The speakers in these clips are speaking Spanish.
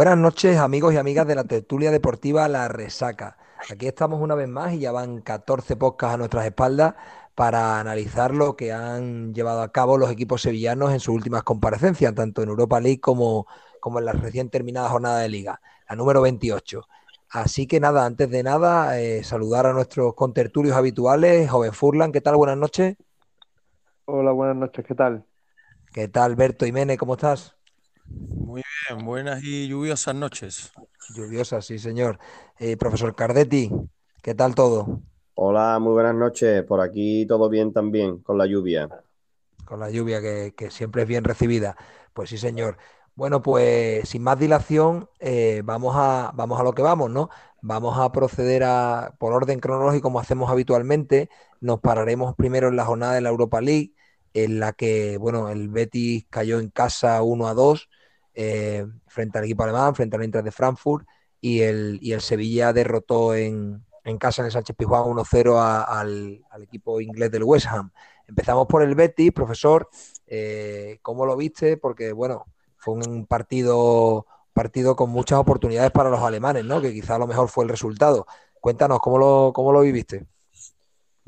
Buenas noches, amigos y amigas de la tertulia deportiva La Resaca. Aquí estamos una vez más y ya van 14 podcasts a nuestras espaldas para analizar lo que han llevado a cabo los equipos sevillanos en sus últimas comparecencias, tanto en Europa League como, como en la recién terminada jornada de liga, la número 28. Así que nada, antes de nada, eh, saludar a nuestros contertulios habituales. Joven Furlan, ¿qué tal? Buenas noches. Hola, buenas noches, ¿qué tal? ¿Qué tal, Berto Jiménez? ¿Cómo estás? Muy bien, buenas y lluviosas noches. Lluviosas, sí, señor. Eh, profesor Cardetti, ¿qué tal todo? Hola, muy buenas noches. Por aquí todo bien también, con la lluvia. Con la lluvia que, que siempre es bien recibida. Pues sí, señor. Bueno, pues sin más dilación, eh, vamos, a, vamos a lo que vamos, ¿no? Vamos a proceder a, por orden cronológico, como hacemos habitualmente. Nos pararemos primero en la jornada de la Europa League, en la que, bueno, el Betis cayó en casa 1 a 2 eh, frente al equipo alemán, frente al Inter de Frankfurt, y el, y el Sevilla derrotó en, en casa en el Sánchez Pizjuán 1-0 al, al, equipo inglés del West Ham. Empezamos por el Betis, profesor. Eh, ¿Cómo lo viste? Porque, bueno, fue un partido, partido con muchas oportunidades para los alemanes, ¿no? Que quizá a lo mejor fue el resultado. Cuéntanos, ¿cómo lo, cómo lo viviste?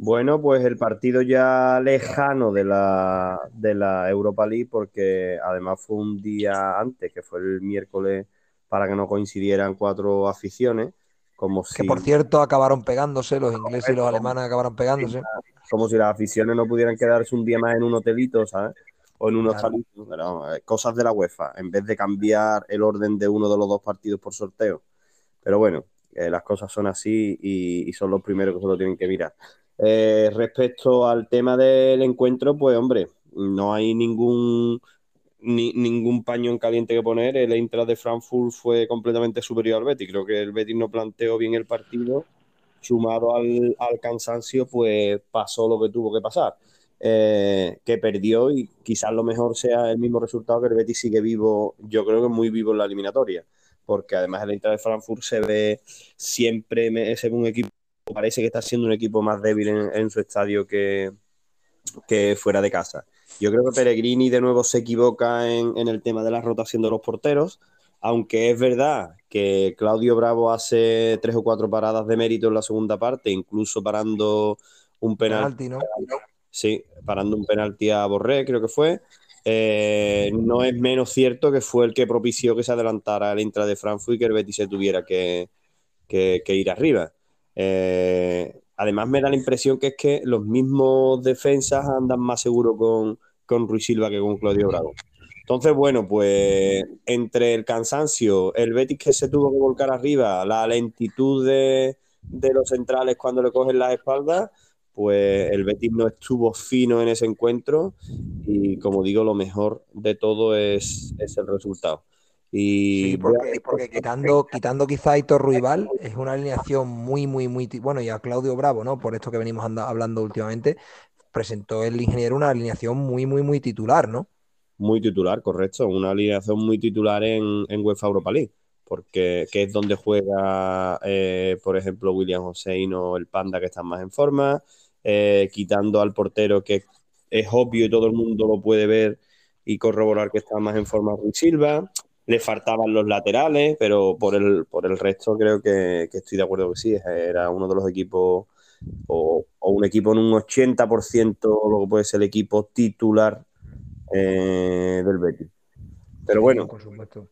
Bueno, pues el partido ya lejano de la, de la Europa League, porque además fue un día antes, que fue el miércoles, para que no coincidieran cuatro aficiones. Como que por cierto acabaron pegándose, los ingleses y los alemanes acabaron pegándose. Como si las aficiones no pudieran quedarse un día más en un hotelito, ¿sabes? O en unos claro. pero, eh, cosas de la UEFA, en vez de cambiar el orden de uno de los dos partidos por sorteo. Pero bueno, eh, las cosas son así y, y, son los primeros que se lo tienen que mirar. Eh, respecto al tema del encuentro, pues hombre, no hay ningún ni, ningún paño en caliente que poner. El Eintracht de Frankfurt fue completamente superior al Betis. Creo que el Betis no planteó bien el partido. Sumado al, al cansancio, pues pasó lo que tuvo que pasar. Eh, que perdió y quizás lo mejor sea el mismo resultado que el Betis sigue vivo, yo creo que muy vivo en la eliminatoria, porque además el Eintracht de Frankfurt se ve siempre, ve un equipo parece que está siendo un equipo más débil en, en su estadio que, que, fuera de casa. Yo creo que Peregrini de nuevo se equivoca en, en, el tema de la rotación de los porteros, aunque es verdad que Claudio Bravo hace tres o cuatro paradas de mérito en la segunda parte, incluso parando un penalti. ¿no? Sí, parando un penalti a Borré, creo que fue. Eh, no es menos cierto que fue el que propició que se adelantara el intra de Frankfurt y que el Betis se tuviera que, que, que ir arriba. Eh, además, me da la impresión que es que los mismos defensas andan más seguros con, con Ruiz Silva que con Claudio Bravo. Entonces, bueno, pues entre el cansancio, el Betis que se tuvo que volcar arriba, la lentitud de, de los centrales cuando le cogen las espaldas, pues el Betis no estuvo fino en ese encuentro y como digo, lo mejor de todo es, es el resultado. Y sí, porque, porque, quitando, quitando quizá a Hitor Ruibal, es una alineación muy, muy, muy. Bueno, y a Claudio Bravo, ¿no? Por esto que venimos hablando últimamente, presentó el ingeniero una alineación muy, muy, muy titular, ¿no? Muy titular, correcto. Una alineación muy titular en, en UEFA Europa League, porque que es donde juega, eh, por ejemplo, William Hossein o el Panda, que están más en forma, eh, quitando al portero, que es obvio y todo el mundo lo puede ver y corroborar que está más en forma Ruiz Silva le faltaban los laterales, pero por el, por el resto creo que, que estoy de acuerdo que sí, era uno de los equipos o, o un equipo en un 80% lo que puede ser el equipo titular eh, del Betis. Pero sí, bueno. Por supuesto.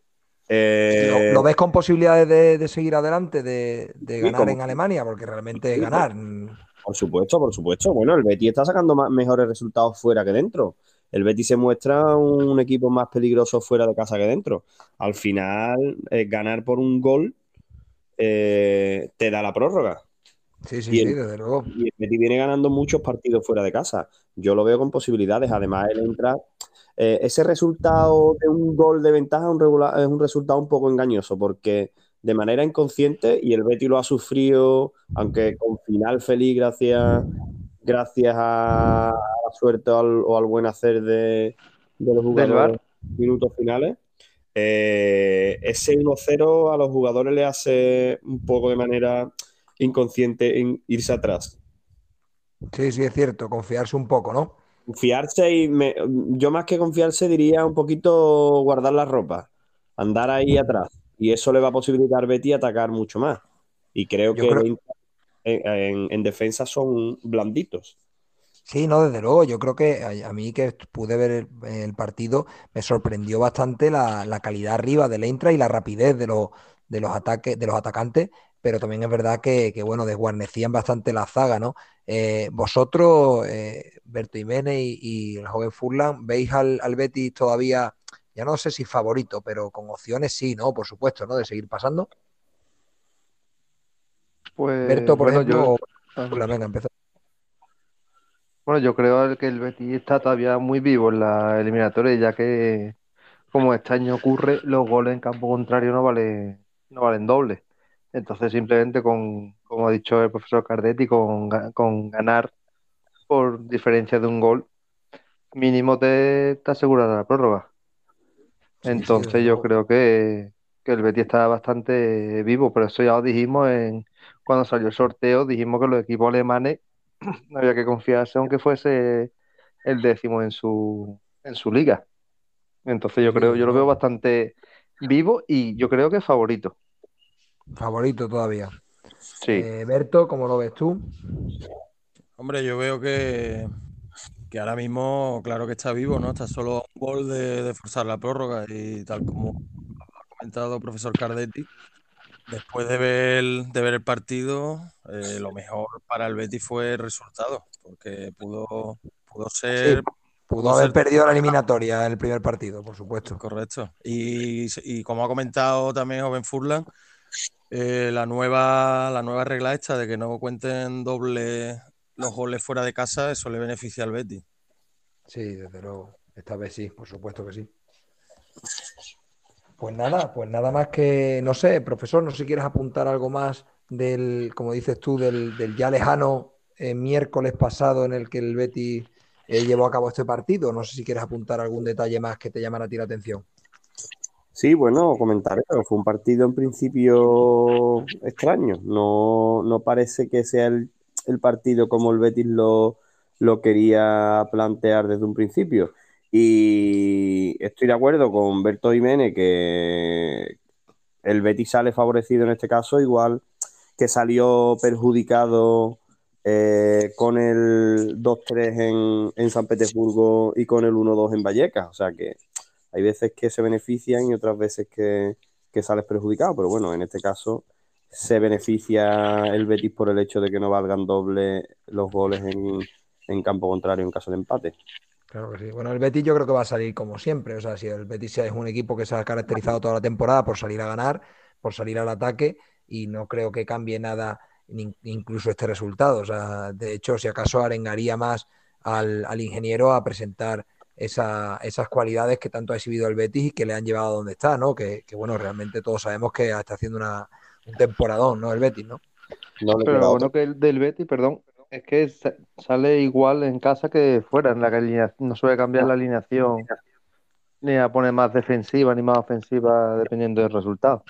Eh, ¿Lo, ¿Lo, ves con posibilidades de, de seguir adelante, de, de ganar en Alemania? Porque realmente sí, ganar. Por supuesto, por supuesto. Bueno, el Betis está sacando más, mejores resultados fuera que dentro el Betis se muestra un equipo más peligroso fuera de casa que dentro. Al final, eh, ganar por un gol eh, te da la prórroga. Sí, sí, y el, sí, desde luego. Y el Betis viene ganando muchos partidos fuera de casa. Yo lo veo con posibilidades. Además, él entra. Eh, ese resultado de un gol de ventaja es un, regular, es un resultado un poco engañoso porque de manera inconsciente y el Betis lo ha sufrido, aunque con final feliz gracias gracias a suerte o al, o al buen hacer de, de los jugadores en minutos finales. Eh, ese 1-0 a los jugadores le hace un poco de manera inconsciente en irse atrás. Sí, sí, es cierto, confiarse un poco, ¿no? Confiarse y me, yo más que confiarse diría un poquito guardar la ropa, andar ahí atrás y eso le va a posibilitar a Betty atacar mucho más. Y creo Yo que creo- el Inter en, en- en defensa son blanditos. Sí, no, desde luego. Yo creo que a, mí que pude ver el, el partido, me sorprendió bastante la, la calidad arriba del Eintracht y la rapidez de los, de los ataques, de los atacantes, pero también es verdad que, que, bueno, desguarnecían bastante la zaga, ¿no? Eh, vosotros, eh, Berto Jiménez y, y el joven Furlan, ¿veis al, al Betis todavía, ya no sé si favorito, pero con opciones sí, ¿no? Por supuesto, ¿no? De seguir pasando. Pues Berto, por bueno, ejemplo, yo, Furlan, venga, empieza. Bueno, yo creo que el Betis está todavía muy vivo en la eliminatoria, ya que como este año ocurre, los goles en campo contrario no valen, no valen doble. Entonces, simplemente con, como ha dicho el profesor Cardetti, con, con ganar por diferencia de un gol, mínimo te, te asegura la prórroga. Sí, sí, Entonces yo creo que, que el Betis está bastante vivo, pero eso ya lo dijimos en, cuando salió el sorteo, dijimos que los equipos alemanes no había que confiarse aunque fuese el décimo en su, en su liga. Entonces yo creo, yo lo veo bastante vivo y yo creo que es favorito. Favorito todavía. Sí. Eh, Berto, ¿cómo lo ves tú? Hombre, yo veo que, que ahora mismo, claro que está vivo, ¿no? Está solo a un gol de, de forzar la prórroga y tal como ha comentado el profesor Cardetti, después de ver, de ver el partido, eh, lo mejor para el Betis fue el resultado, porque pudo, pudo Sí, ser, pudo pudo haber ser perdido la eliminatoria en el primer partido, por supuesto. correcto. Y, y como ha comentado también Joven Furlan, eh, la nueva, la nueva regla esta de que no cuenten doble los goles fuera de casa, eso le beneficia al Betis. Sí, desde luego. Esta vez sí, por supuesto que sí. Pues nada, pues nada más que, no sé, profesor, no sé si quieres apuntar algo más del, como dices tú, del, del ya lejano eh, miércoles pasado en el que el Betis eh, llevó a cabo este partido. No sé si quieres apuntar algún detalle más que te llamara a ti la atención. Sí, bueno, comentar eso. Fue un partido en principio extraño. No, no parece que sea el, el partido como el Betis lo, lo quería plantear desde un principio. Y estoy de acuerdo con Berto Jiménez que el Betis sale favorecido en este caso, igual que salió perjudicado eh, con el 2-3 en, en San Petersburgo y con el 1-2 en Vallecas. O sea que hay veces que se benefician y otras veces que, que sales perjudicado, pero bueno, en este caso se beneficia el Betis por el hecho de que no valgan doble los goles en, en campo contrario en caso de empate. Claro que sí. Bueno, el Betis yo creo que va a salir como siempre. O sea, si el Betis es un equipo que se ha caracterizado toda la temporada por salir a ganar, por salir al ataque, y no creo que cambie nada, incluso este resultado. O sea, de hecho, si acaso arengaría más al, al ingeniero a presentar esa- esas cualidades que tanto ha exhibido el Betis y que le han llevado a donde está, ¿no? Que, que, bueno, realmente todos sabemos que está haciendo una, un temporadón, ¿no? El Betis, ¿no? No Pero lo bueno que el del Betis, perdón, es que sa- sale igual en casa que fuera, en la alinea- no suele cambiar la alineación, ni a poner más defensiva ni más ofensiva dependiendo del resultado.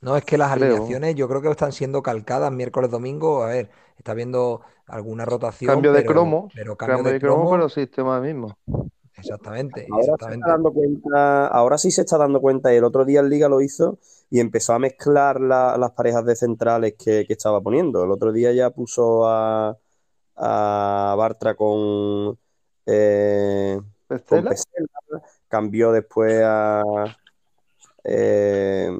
No, es que las Creo. alineaciones yo creo que están siendo calcadas miércoles, domingo. A ver, está habiendo alguna rotación, Cambio de pero, cromo, pero cambio cambio de de cromo, cromo, pero sistema mismo. exactamente, Ahora se exactamente. está dando cuenta, ahora sí se está dando cuenta, y el otro día el Liga lo hizo y empezó a mezclar la- las parejas de centrales que, que estaba poniendo. El otro día ya puso a, a Bartra con, eh, con cambió después a, eh,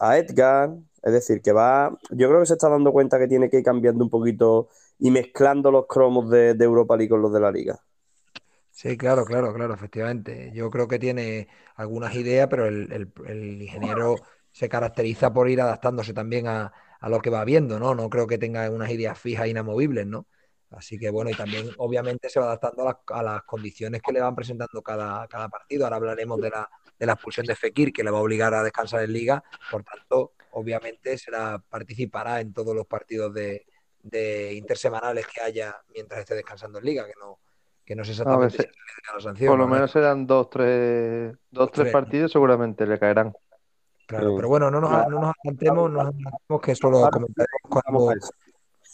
a Edgar. Es decir, que va. Yo creo que se está dando cuenta que tiene que ir cambiando un poquito y mezclando los cromos de, de Europa League con los de la Liga. Sí, claro, claro, claro, efectivamente. Yo creo que tiene algunas ideas, pero el, el- el ingeniero se caracteriza por ir adaptándose también a, a lo que va viendo, ¿no? No creo que tenga unas ideas fijas, inamovibles, ¿no? Así que bueno, y también obviamente se va adaptando a las, a las condiciones que le van presentando cada, cada partido. Ahora hablaremos de la, de la expulsión de Fekir, que le va a obligar a descansar en liga. Por tanto, obviamente será, participará en todos los partidos de, de intersemanales que haya mientras esté descansando en liga, que no, que no sé A ver, exactamente se- si la sanción. por lo menos serán dos, tres, dos, tres tres. partidos, seguramente le caerán. Claro, pero bueno, no nos, no nos adelantemos, no nos adelantemos, que eso lo Ahora comentaremos Vamos cuando.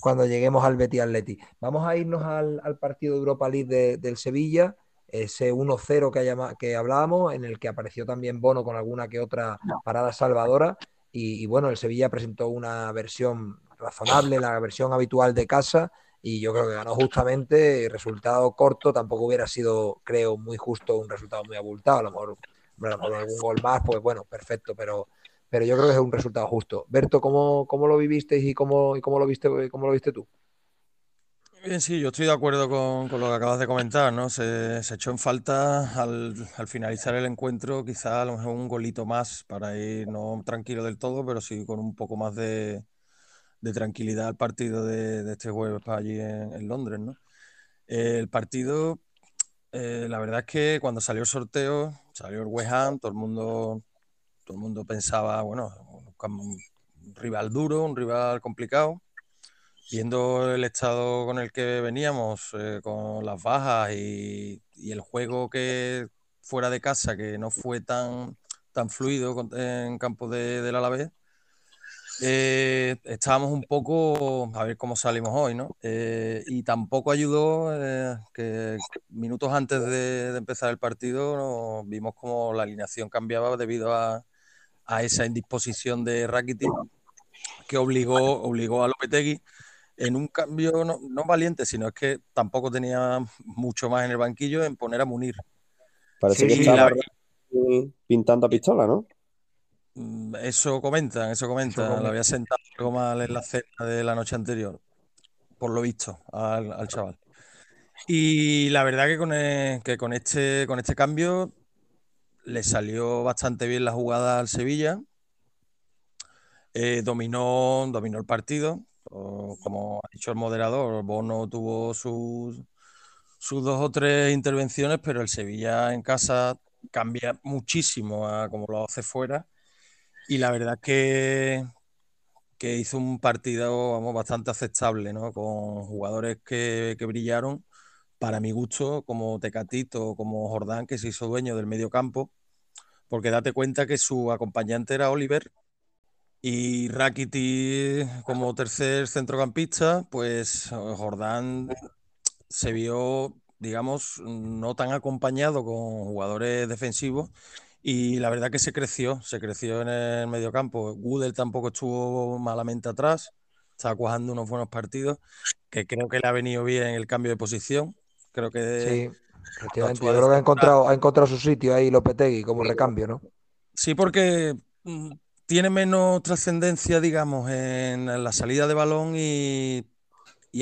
Cuando lleguemos al Betis Atleti. Vamos a irnos al, al partido de Europa League de- del Sevilla, ese 1-0 que, que hablábamos, en el que apareció también Bono con alguna que otra parada salvadora. y, bueno, el Sevilla presentó una versión razonable, la versión habitual de casa, y yo creo que ganó justamente, resultado corto, tampoco hubiera sido, creo, muy justo un resultado muy abultado, a lo mejor, algún gol más, pues bueno, perfecto, pero, pero yo creo que es un resultado justo. Berto, ¿cómo, cómo lo vivisteis y cómo, y cómo, lo viste, cómo lo viste tú? Bien, sí, yo estoy de acuerdo con, lo que acabas de comentar, ¿no? Se, echó en falta al, finalizar el encuentro, quizá a lo mejor un golito más para ir no tranquilo del todo, pero sí con un poco más de, tranquilidad al partido de, este jueves para allí en, Londres, ¿no? el partido, eh, la verdad es que cuando salió el sorteo, salió el West Ham, todo el mundo, todo el mundo pensaba, bueno, un rival duro, un rival complicado viendo el estado con el que veníamos, eh, con las bajas y, el juego que fuera de casa, que no fue tan, tan fluido en campo de, del Alavés, eh, estábamos un poco a ver cómo salimos hoy, ¿no? Eh, y tampoco ayudó que minutos antes de, empezar el partido vimos como la alineación cambiaba debido a, a esa indisposición de Rakitic que obligó, obligó a Lopetegui en un cambio no, valiente, sino es que tampoco tenía mucho más en el banquillo en poner a Munir. Parece que estaba pintando a pistola, ¿no? Mm, eso comentan, eso comentan. Lo había sentado algo mal en la cena de la noche anterior, por lo visto, al, chaval. Y la verdad que con, que con, este, con este cambio le salió bastante bien la jugada al Sevilla. Eh, dominó, dominó el partido, como ha dicho el moderador, Bono tuvo sus, sus dos o tres intervenciones, pero el Sevilla en casa cambia muchísimo a como lo hace fuera. Y la verdad es que, que hizo un partido vamos, bastante aceptable, ¿no? con jugadores que, que brillaron, para mi gusto, como Tecatito, como Jordán, que se hizo dueño del medio campo, porque date cuenta que su acompañante era Oliver, y Rakitic como tercer centrocampista, pues Jordán se vio, digamos, no tan acompañado con jugadores defensivos y la verdad que se creció, se creció en el mediocampo. Gudel tampoco estuvo malamente atrás, estaba cuajando unos buenos partidos, que creo que le ha venido bien el cambio de posición. Creo que... Sí, efectivamente. Yo creo que ha encontrado, ha encontrado su sitio ahí Lopetegui como recambio, ¿no? Sí, porque mm, tiene menos trascendencia, digamos, en la salida de balón y,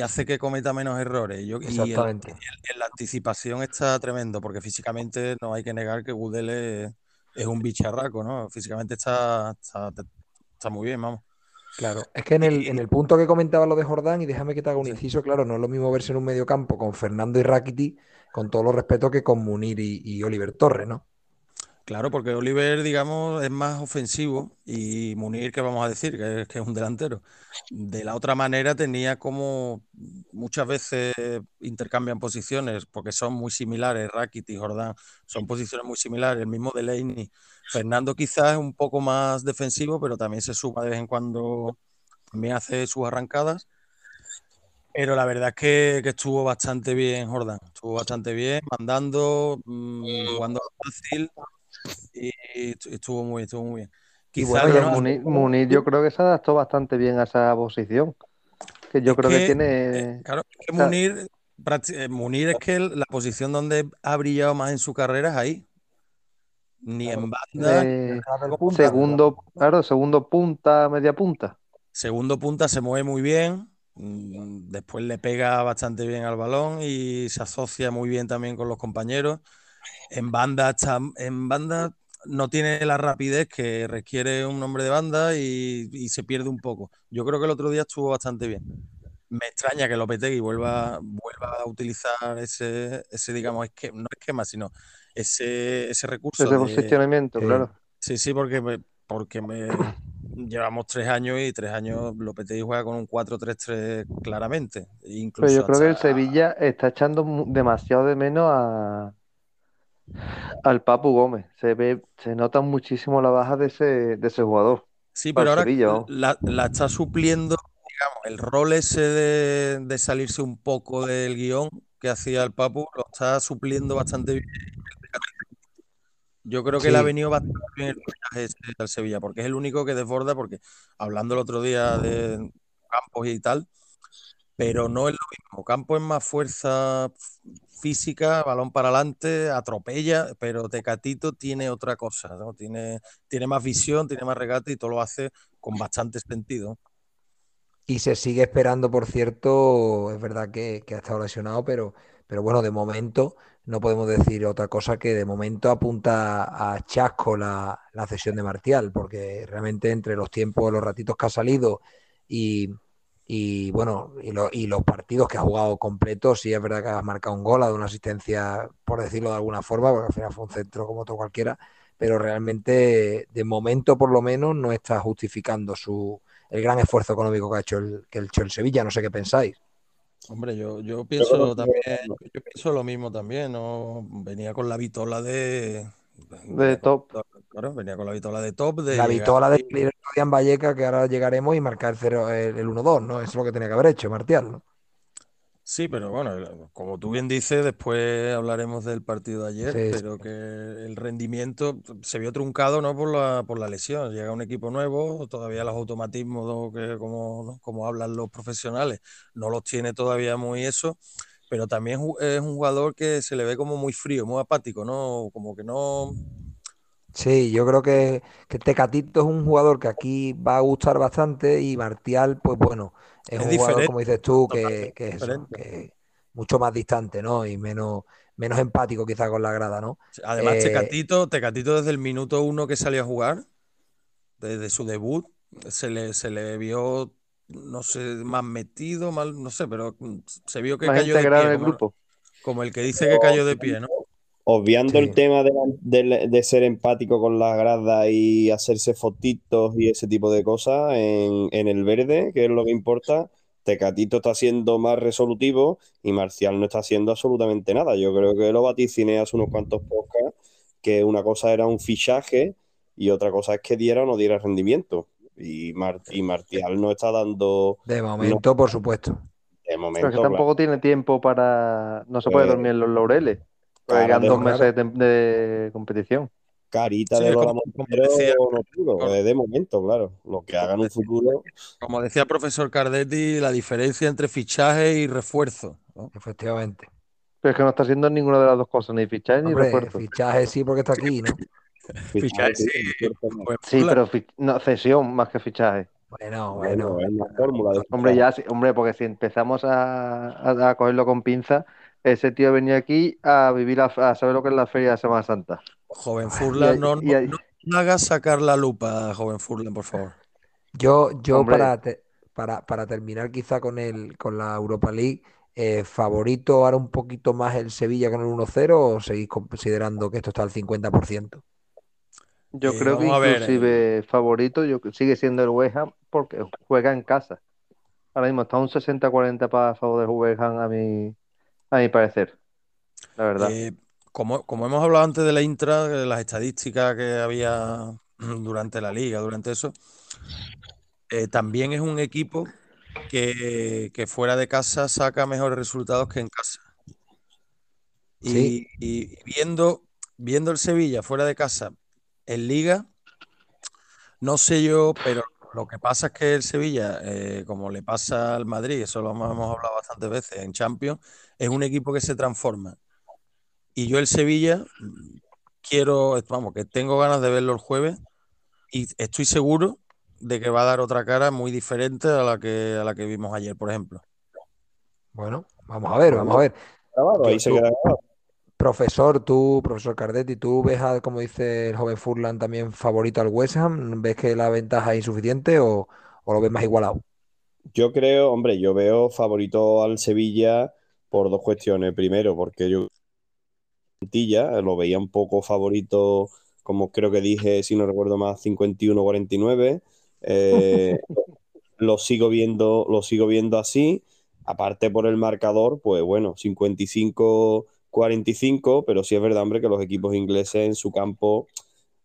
hace que cometa menos errores. Yo, Exactamente. Y en la anticipación está tremendo, porque físicamente no hay que negar que Gudel es, un bicharraco, ¿no? Físicamente está, está, muy bien, vamos. Claro, es que en el, en el, punto que comentaba lo de Jordán, y déjame que te haga un inciso, claro, no es lo mismo verse en un medio campo con Fernando y Rakiti, con todo los respeto que con Munir y Oliver Torres, ¿no? Claro, porque Oliver, digamos, es más ofensivo y Munir, que vamos a decir, que es, que es un delantero. De la otra manera tenía como muchas veces intercambian posiciones porque son muy similares, Rakit y Jordán son posiciones muy similares, el mismo Delaney. Fernando quizás es un poco más defensivo, pero también se suma de vez en cuando, también hace sus arrancadas. Pero la verdad es que, estuvo bastante bien Jordán, estuvo bastante bien, mandando, mm, jugando fácil y estuvo muy, estuvo muy bien. y Munir, yo creo que se adaptó bastante bien a esa posición. Que yo creo que, tiene. Eh, claro, que Munir, eh, Munir, es que la posición donde ha brillado más en su carrera es ahí. Ni en banda. Eh, segundo, claro, segundo punta, media punta. Segundo punta se mueve muy bien. Mm, después le pega bastante bien al balón y se asocia muy bien también con los compañeros en banda, en banda no tiene la rapidez que requiere un nombre de banda y, se pierde un poco. Yo creo que el otro día estuvo bastante bien. Me extraña que Lopetegui vuelva, vuelva a utilizar ese, ese digamos, esquema, no esquema, sino ese, ese recurso. Ese posicionamiento, claro. Sí, sí, porque porque me llevamos tres años y tres años Lopetegui juega con un 4-3-3 claramente. Incluso Pero yo creo que el Sevilla está echando demasiado de menos a, al Papu Gómez. Se ve, se nota muchísimo la baja de ese, de ese jugador. Sí, pero ahora la, está supliendo, digamos, el rol ese de, salirse un poco del guion que hacía el Papu, lo está supliendo bastante bien. Yo creo que le ha Sí. venido bastante bien el este al Sevilla, porque es el único que desborda, porque hablando el otro día de Campos y tal, pero no es lo mismo. Campos es más fuerza física, balón para adelante, atropella, pero Tecatito tiene otra cosa, ¿no? Tiene, tiene más visión, tiene más regate y todo lo hace con bastante sentido. Y se sigue esperando, por cierto, es verdad que, que ha estado lesionado, pero, pero bueno, de momento no podemos decir otra cosa que de momento apunta a chasco la, la cesión de Martial, porque realmente entre los tiempos, los ratitos que ha salido y, y bueno, y, lo- y los partidos que ha jugado completos, sí es verdad que ha marcado un gol, ha dado una asistencia, por decirlo de alguna forma, porque al final fue un centro como otro cualquiera, pero realmente de momento por lo menos no está justificando su el gran esfuerzo económico que ha hecho el, que ha hecho el Sevilla, no sé qué pensáis. Hombre, yo, yo pienso también, yo pienso lo mismo también, ¿no? Venía con la vitola de, De top. Claro, venía con la vitola de top, de La vitola de en Valleca, que ahora llegaremos y marcar el, cero- el, el 1-2, ¿no? Eso es lo que tenía que haber hecho, Martial, ¿no? Sí, pero bueno, como tú bien dices, después hablaremos del partido de ayer, Sí, pero que el rendimiento se vio truncado, ¿no? Por la, por la lesión. Llega un equipo nuevo, todavía los automatismos ¿no? que como, ¿no? como hablan los profesionales, no los tiene todavía muy eso, pero también es un jugador que se le ve como muy frío, muy apático, ¿no? Como que no... Sí, yo creo que, que Tecatito es un jugador que aquí va a gustar bastante y Martial, pues bueno, es Es un jugador, como dices tú, que, que eso, que mucho más distante, ¿no? Y menos, menos empático quizá con la grada, ¿no? Además, Eh, Tecatito, Tecatito desde el minuto uno que salió a jugar, desde su debut, se le, se le vio, no sé, más metido, mal, no sé, pero se vio que Más cayó de pie, el como, grupo. como el que dice que cayó de pie, ¿no? Obviando Sí. el tema de, de- de ser empático con la grada y hacerse fotitos y ese tipo de cosas en, en el verde, que es lo que importa, Tecatito está siendo más resolutivo y Marcial no está haciendo absolutamente nada. Yo creo que lo vaticiné hace unos cuantos podcasts, que una cosa era un fichaje y otra cosa es que diera o no diera rendimiento. Y, Mar- y Marcial no está dando de momento, por supuesto. de Pero momento. que tampoco tiene tiempo para. No se puede Pues, dormir en los laureles. De- dos meses de, de competición. Carita Sí, de Lola como- como Montero, decía- no de momento, claro. Lo que haga en un futuro. Como decía el profesor Cardetti, la diferencia entre fichaje y refuerzo, ¿no? Efectivamente. Pero es que no está haciendo ninguna de las dos cosas, ni fichaje ni refuerzo. fichaje sí porque está aquí, ¿no? Fichaje, sí, Sí, la- pero no, cesión más que fichaje. Bueno, bueno. es una fórmula de Hombre, ya, hombre, porque si empezamos a, a- a cogerlo con pinza, ese tío venía aquí a vivir, la- a saber lo que es la feria de Semana Santa. Joven Furlan, no, y no, no hagas sacar la lupa, joven Furlan, por favor. Yo, yo Hombre. para, te- para, para terminar quizá con el, con la Europa League, eh, ¿favorito ahora un poquito más el Sevilla con el 1-0 o seguís considerando que esto está al 50%? Yo Eh, creo que ver, inclusive favorito yo, sigue siendo el West Ham porque juega en casa. Ahora mismo está un 60-40 para favor del West Ham a mi, a mi parecer. La verdad. Eh, como, como hemos hablado antes de la intra, de las estadísticas que había durante la liga, durante eso, eh, también es un equipo que, que fuera de casa saca mejores resultados que en casa. Y, Sí. y viendo, viendo el Sevilla fuera de casa en liga, no sé yo, pero lo que pasa es que el Sevilla, eh, como le pasa al Madrid, eso lo hemos hemos hablado bastantes veces en Champions, es un equipo que se transforma. Y yo el Sevilla mm, quiero, vamos, que tengo ganas de verlo el jueves y estoy seguro de que va a dar otra cara muy diferente a la que, a la que vimos ayer, por ejemplo. Bueno, vamos a ver, vamos a ver. Ahí se queda grabado. Profesor, tú, profesor Cardetti, ¿tú ves, a, como dice el joven Furlan, también favorito al West Ham? ¿Ves que la ventaja es insuficiente o, o lo ves más igualado? Yo creo, hombre, yo veo favorito al Sevilla por dos cuestiones. Primero, porque yo lo veía un poco favorito, como creo que dije, si no recuerdo más, 51-49. Eh, lo sigo viendo, lo sigo viendo así. Aparte por el marcador, pues bueno, 55-45, pero sí es verdad, hombre, que los equipos ingleses en su campo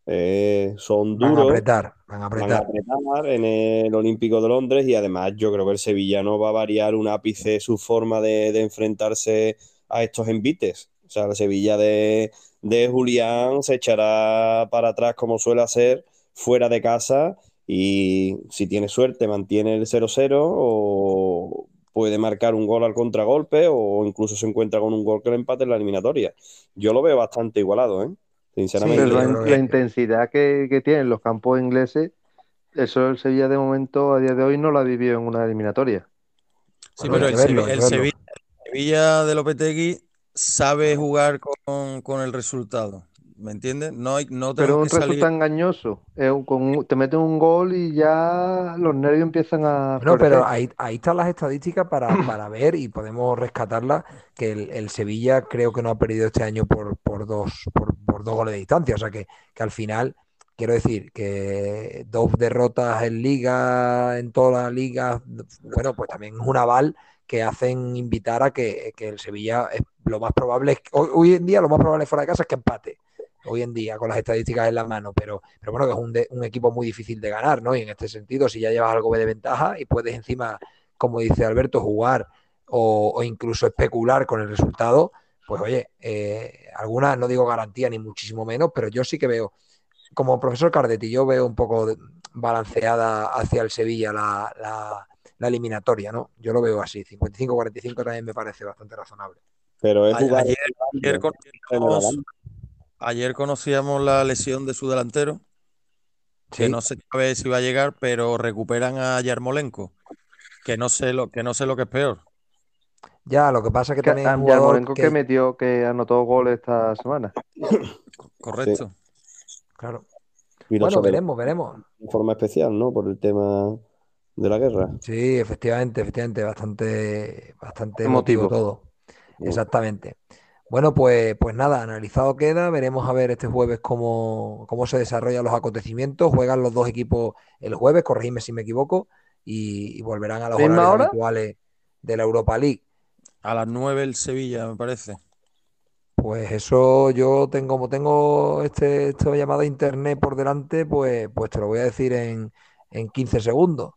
eh, son Van a duros apretar, van a van a apretar. en el Olímpico de Londres y además yo creo que el sevillano va a variar un ápice su forma de, de enfrentarse a estos envites. sea, la Sevilla de, de Julián se echará para atrás como suele hacer fuera de casa y si tiene suerte mantiene el 0-0 o puede marcar un gol al contragolpe o incluso se encuentra con un gol que le empate en la eliminatoria. Yo lo veo bastante igualado, ¿eh? sinceramente. Sí, la, la intensidad que, que tienen los campos ingleses, eso el Sevilla de momento, a día de hoy, no lo ha vivido en una eliminatoria. Sí, Bueno, pero el, verlo. Sevilla, el Sevilla de Lopetegui sabe jugar con, con el resultado. ¿Me entiendes? No, hay, no Pero tengo un que salir. resultado engañoso. Es un- con te meten un gol y ya los nervios empiezan a No, pero ahí, ahí están las estadísticas para, para ver y podemos rescatarlas, que el, el Sevilla creo que no ha perdido este año por, por dos, por, por dos goles de distancia. O sea que, que al final, quiero decir, que dos derrotas en liga, en todas las ligas, bueno, pues también es un aval que hacen invitar a que, que el Sevilla es lo más probable, es hoy, hoy en día lo más probable fuera de casa es que empate. Hoy en día, con las estadísticas en la mano, pero, pero bueno, que es un, de- un equipo muy difícil de ganar, ¿no? Y en este sentido, si ya llevas algo de ventaja y puedes encima, como dice Alberto, jugar o, o incluso especular con el resultado, pues oye, eh, algunas no digo garantía ni muchísimo menos, pero yo sí que veo, como profesor Cardetti, yo veo un poco balanceada hacia el Sevilla la, la- la eliminatoria, ¿no? Yo lo veo así, 55-45 también me parece bastante razonable. Pero es jugar Ayer, ayer conocíamos la lesión de su delantero, que no se sabe si va a llegar, pero recuperan a Yarmolenko, que no sé lo que no sé lo que es peor. Ya, lo que pasa es que Que, también jugador Yarmolenko que que, metió, que anotó goles esta semana. Correcto. claro. Bueno, sobre- veremos, veremos. de forma especial, ¿no? Por el tema de la guerra. Sí, efectivamente, efectivamente, bastante, bastante emotivo Emotivo. todo. Exactamente. Bueno, pues, pues nada, analizado queda. Veremos a ver este jueves cómo, cómo se desarrollan los acontecimientos. Juegan los dos equipos el jueves, corregidme si me equivoco, y, y volverán a los ¿Misma horarios hora? habituales de la Europa League. A las 9 el Sevilla, me parece. Pues eso yo tengo, como tengo este, esta llamada a internet por delante, pues, pues te lo voy a decir en, en 15 segundos.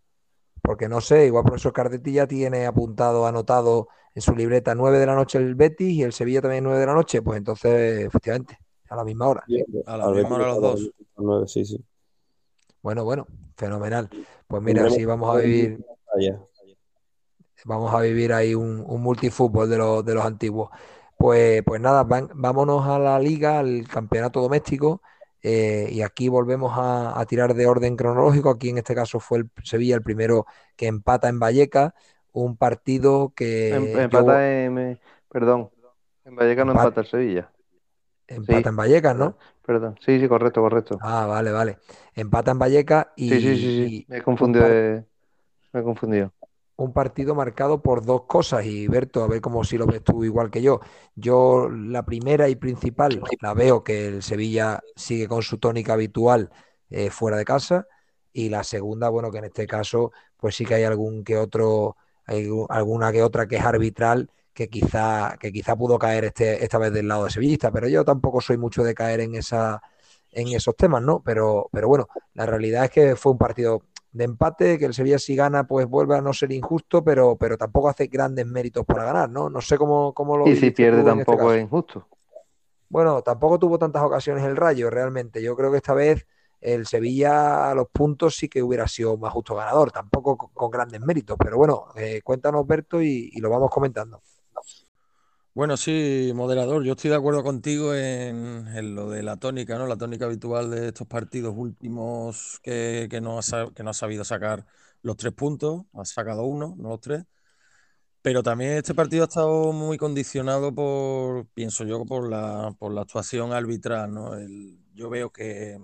Porque no sé, igual profesor Cardetti ya tiene apuntado, anotado en su libreta 9 de la noche el Betis y el Sevilla también 9 de la noche, pues entonces, efectivamente, a la misma hora. A la misma hora los a las dos. nueve, sí, sí. Bueno, bueno, fenomenal. Pues mira, sí vamos a vivir, vamos a vivir ahí un, un multifútbol de los, de los antiguos. Pues, pues nada, van- vámonos a la liga, al campeonato doméstico, eh, y aquí volvemos a, a tirar de orden cronológico. Aquí en este caso fue el Sevilla el primero que empata en Vallecas, un partido que Em- yo- empata en. Perdón. En Vallecas no Empat- empata el Sevilla. empata sí. en Vallecas, ¿no? Perdón. Sí, sí, correcto, correcto. Ah, vale, vale. Empata en Vallecas y, Sí, sí, sí, sí. Me he un confundido. par- de- Me he confundido. un partido marcado por dos cosas y Berto, a ver cómo si lo ves tú igual que yo. Yo la primera y principal la veo que el Sevilla sigue con su tónica habitual eh, fuera de casa y la segunda, bueno, que en este caso pues sí que hay algún que otro, hay alguna que otra que es arbitral que quizá, que quizá pudo caer este, esta vez del lado de sevillista, pero yo tampoco soy mucho de caer en esa en esos temas, ¿no? Pero, pero bueno, la realidad es que fue un partido de empate, que el Sevilla si gana, pues vuelve a no ser injusto, pero, pero tampoco hace grandes méritos para ganar, ¿no? No sé cómo, cómo lo Y si pierde este tampoco es injusto. Bueno, tampoco tuvo tantas ocasiones el Rayo, realmente. Yo creo que esta vez el Sevilla a los puntos sí que hubiera sido más justo ganador, tampoco con, grandes méritos, pero bueno, eh, cuéntanos, Berto, y, y lo vamos comentando. Bueno, sí, moderador, yo estoy de acuerdo contigo en, lo de la tónica, ¿no? La tónica habitual de estos partidos últimos que, que no ha, que no ha sabido sacar los tres puntos, ha sacado uno, no los tres. Pero también este partido ha estado muy condicionado por, pienso yo, por la, por la actuación arbitral, ¿no? El- yo veo que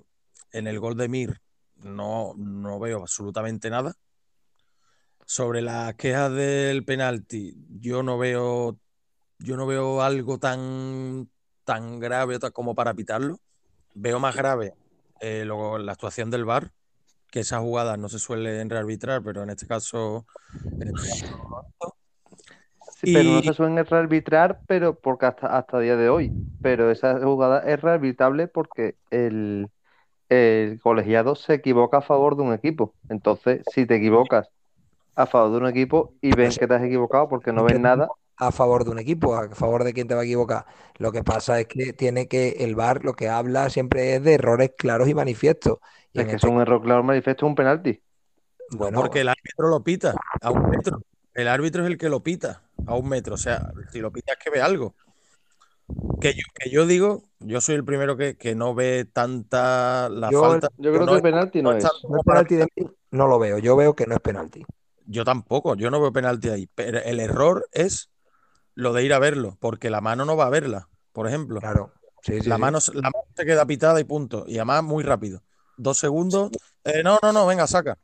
en el gol de Mir no, no veo absolutamente nada. Sobre las quejas del penalti, yo no veo, yo no veo algo tan, tan grave como para pitarlo. Veo más grave eh, luego la actuación del VAR, que esas jugadas no se suelen rearbitrar, pero en este caso, en este caso Sí, pero no se suelen rearbitrar, pero porque hasta, hasta día de hoy. Pero esa jugada es rearbitrable porque el, el colegiado se equivoca a favor de un equipo. Entonces, si te equivocas a favor de un equipo y ven que te has equivocado porque no ven nada, a favor de un equipo, a favor de quien te va a equivocar. Lo que pasa es que tiene que el VAR lo que habla siempre es de errores claros y manifiestos. Y es que este- es un error claro manifiesto, un penalti. bueno, Porque el árbitro lo pita a un metro. El árbitro es el que lo pita a un metro. O sea, si lo pita es que ve algo. Que yo, que yo digo, yo soy el primero que, que no ve tanta la Yo- falta. Yo creo no que es- penalti no es. tanto no es para penalti de mí, no lo veo. Yo veo que no es penalti. Yo tampoco, yo no veo penalti ahí. Pero el error es lo de ir a verlo, porque la mano no va a verla, por ejemplo. Claro. Sí, sí, la, sí. mano, la mano se queda pitada y punto. Y además muy rápido. Dos segundos. eh, no, no, no, venga, saca.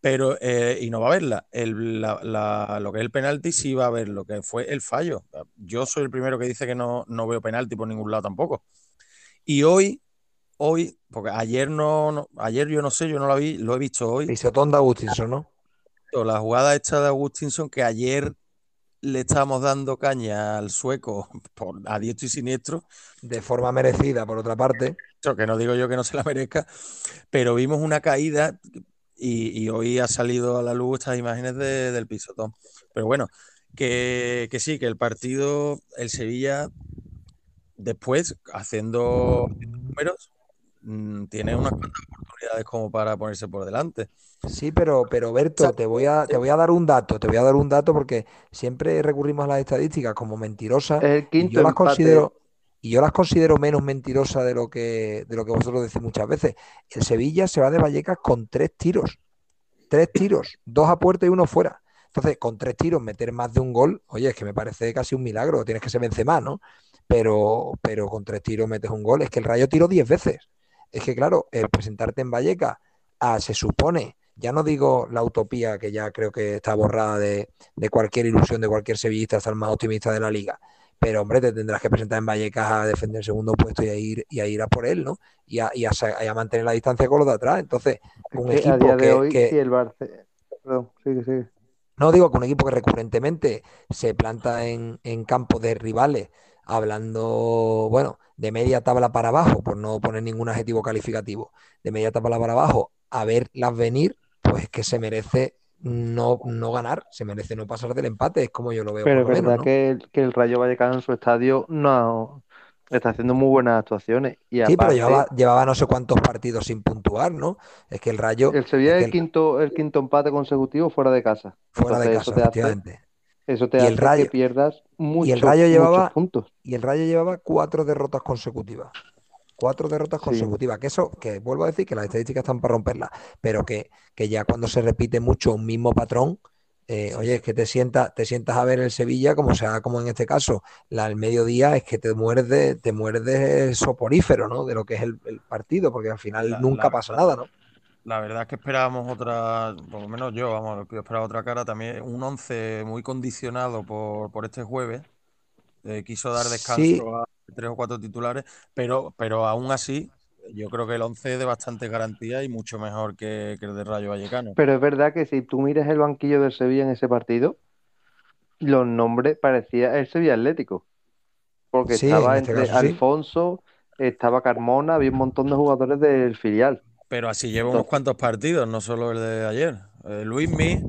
Pero, eh, y no va a verla. El, la- la- lo que es el penalti sí va a ver lo que fue el fallo. Yo soy el primero que dice que no, no veo penalti por ningún lado tampoco. Y hoy, hoy, porque ayer no, no- ayer yo no sé, yo no la vi, lo he visto hoy. Pisotón de Agustinson, ¿no? La jugada esta de Agustinson que ayer le estábamos dando caña al sueco por, a diestro y siniestro. De forma merecida, por otra parte. Eso, que no digo yo que no se la merezca, pero vimos una caída y, y hoy ha salido a la luz estas imágenes de- del pisotón. Pero bueno, que, que sí, que el partido, el Sevilla, después, haciendo números, mm, tiene unas cuantas oportunidades como para ponerse por delante. Sí, pero, pero Berto, O sea, te voy a, te voy a dar un dato, te voy a dar un dato porque siempre recurrimos a las estadísticas como mentirosas el quinto yo las empate. considero, y yo las considero menos mentirosas de lo que, de lo que vosotros decís muchas veces. El Sevilla se va de Vallecas con tres tiros, tres tiros, dos a puerta y uno fuera. Entonces, con tres tiros meter más de un gol, oye, es que me parece casi un milagro, tienes que ser Benzema, ¿no? Pero, pero con tres tiros metes un gol, es que el Rayo tiró diez veces. Es que claro, el presentarte en Vallecas a, se supone, ya no digo la utopía que ya creo que está borrada de, de cualquier ilusión de cualquier sevillista, hasta el más optimista de la liga. Pero hombre, te tendrás que presentar en Vallecas a defender el segundo puesto y a ir, y a, ir a por él, ¿no? Y a, y a sa- y a mantener la distancia con los de atrás. Entonces, Es un a equipo día de que- hoy, que- si el Barce... Perdón, sigue, sigue. no digo que un equipo que recurrentemente se planta en, en campos de rivales, hablando, bueno, de media tabla para abajo, por no poner ningún adjetivo calificativo, de media tabla para abajo, a verlas venir, pues que se merece no, no ganar, se merece no pasar del empate, es como yo lo veo Pero es verdad menos, ¿no? que, el, que el Rayo Vallecano en su estadio no está haciendo muy buenas actuaciones. Y Sí, pero llevaba, llevaba no sé cuántos partidos sin puntuar, ¿no? Es que el Rayo, el Sevilla es el quinto, el quinto empate consecutivo fuera de casa. fuera de casa, eso te hace, efectivamente. eso te Y el hace que Rayo- pierdas muchos, Rayo muchos llevaba- puntos. y el Rayo llevaba cuatro derrotas consecutivas. Cuatro derrotas Sí. consecutivas. Que eso, que vuelvo a decir que las estadísticas están para romperlas, pero que, que ya cuando se repite mucho un mismo patrón, eh, oye, es que te sientas, te sientas a ver el Sevilla, como sea, como en este caso, la, el mediodía es que te mueres de, te mueres de soporífero, ¿no? De lo que es el, el partido, porque al final La- nunca la pasa verdad- nada, ¿no? La verdad es que esperábamos otra, por lo menos yo, vamos, yo esperaba otra cara también, un 11 muy condicionado por, por este jueves. Eh, quiso dar descanso Sí. a tres o cuatro titulares, pero, pero aún así, yo creo que el 11 es de bastante garantía y mucho mejor que, que el de Rayo Vallecano. Pero es verdad que si tú miras el banquillo del Sevilla en ese partido, los nombres parecía el Sevilla Atlético. Porque Sí, estaba en este entre caso sí. Alfonso, estaba Carmona, había un montón de jugadores del filial. Pero así lleva unos cuantos partidos, no solo el de ayer. Eh, Luismi,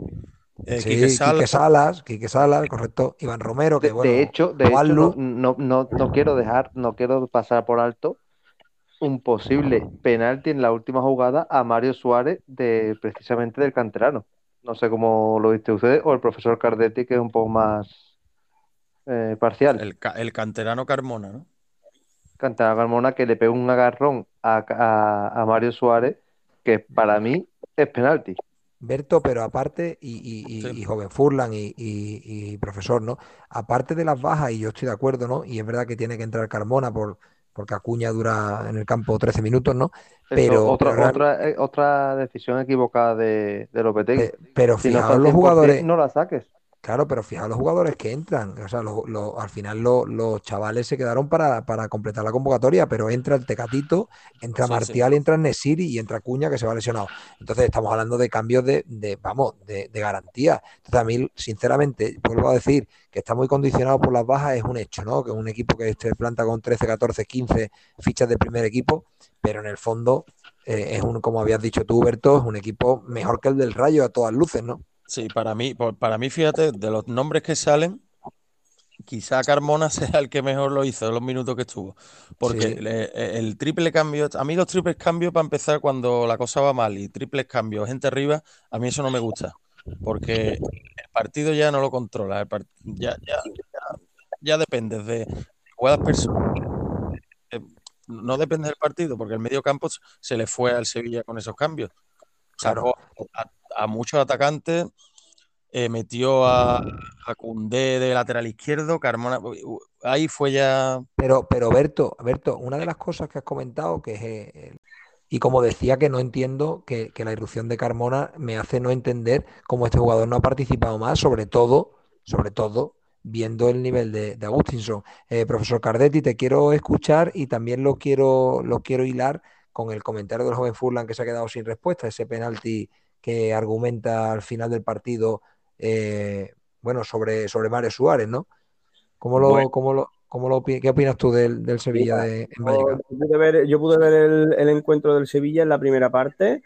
eh, Sí, Quique Sala, Quique Salas, Quique Salas, correcto. Iván Romero, que De, bueno, de hecho, de hecho no, no, no, no quiero dejar, no quiero pasar por alto un posible penalti en la última jugada a Mario Suárez de precisamente del canterano. No sé cómo lo viste usted, o el profesor Cardetti, que es un poco más eh, parcial. el canterano Carmona, ¿no? Canterano Carmona que le pegó un agarrón a, a- a Mario Suárez, que para mí es penalti. Berto, pero aparte, y, y- y- Sí. y joven Furlan y, profesor, ¿no? Aparte de las bajas, y yo estoy de acuerdo, ¿no? Y es verdad que tiene que entrar Carmona por, porque Acuña dura en el campo 13 minutos, ¿no? Eso, Pero, otra, pero, otra, eh, otra decisión equivocada de, de Lopetegui. pe- pero Si fijaos los 100%, jugadores, no la saques. Claro, pero fijaos los jugadores que entran. O sea, al final lo- los chavales se quedaron para, para completar la convocatoria, pero entra el Tecatito, entra Sí, sí. Martial, entra Nesiri y entra Acuña que se va lesionado. Entonces estamos hablando de cambios de, de, vamos, de, de garantía. Entonces a mí, sinceramente, vuelvo a decir que está muy condicionado por las bajas, es un hecho, ¿no? Que un equipo que se planta con 13, 14, 15 fichas de primer equipo, pero en el fondo eh, es un, como habías dicho tú, Berto, es un equipo mejor que el del Rayo a todas luces, ¿no? Sí, para mí, para mí, fíjate, de los nombres que salen, quizá Carmona sea el que mejor lo hizo en los minutos que estuvo. Porque Sí. e- el triple cambio, a mí los triples cambios para empezar cuando la cosa va mal y triples cambios, gente arriba, a mí eso no me gusta. Porque el partido ya no lo controla. el part- ya, ya, ya, ya dependes de jugadas personales. Eh, No depende del partido, porque el medio campo se le fue al Sevilla con esos cambios. Sacó a, a muchos atacantes, eh, metió a, a de lateral izquierdo, Carmona. Ahí fue ya. Pero, pero Berto, Berto, una de las cosas que has comentado, que es, eh, y como decía que no entiendo que, que la irrupción de Carmona me hace no entender cómo este jugador no ha participado más, sobre todo, sobre todo, viendo el nivel de, de Agustinson. Eh, profesor Cardetti, te quiero escuchar y también lo quiero, lo quiero hilar con el comentario del joven Furlan que se ha quedado sin respuesta, ese penalti que argumenta al final del partido, eh, bueno, sobre, sobre Mario Suárez, ¿no? ¿Cómo lo, Bueno. cómo lo, cómo lo ¿Qué opinas tú del, del Sevilla de, en Yo, Vallecano? yo pude ver, yo pude ver el, el encuentro del Sevilla en la primera parte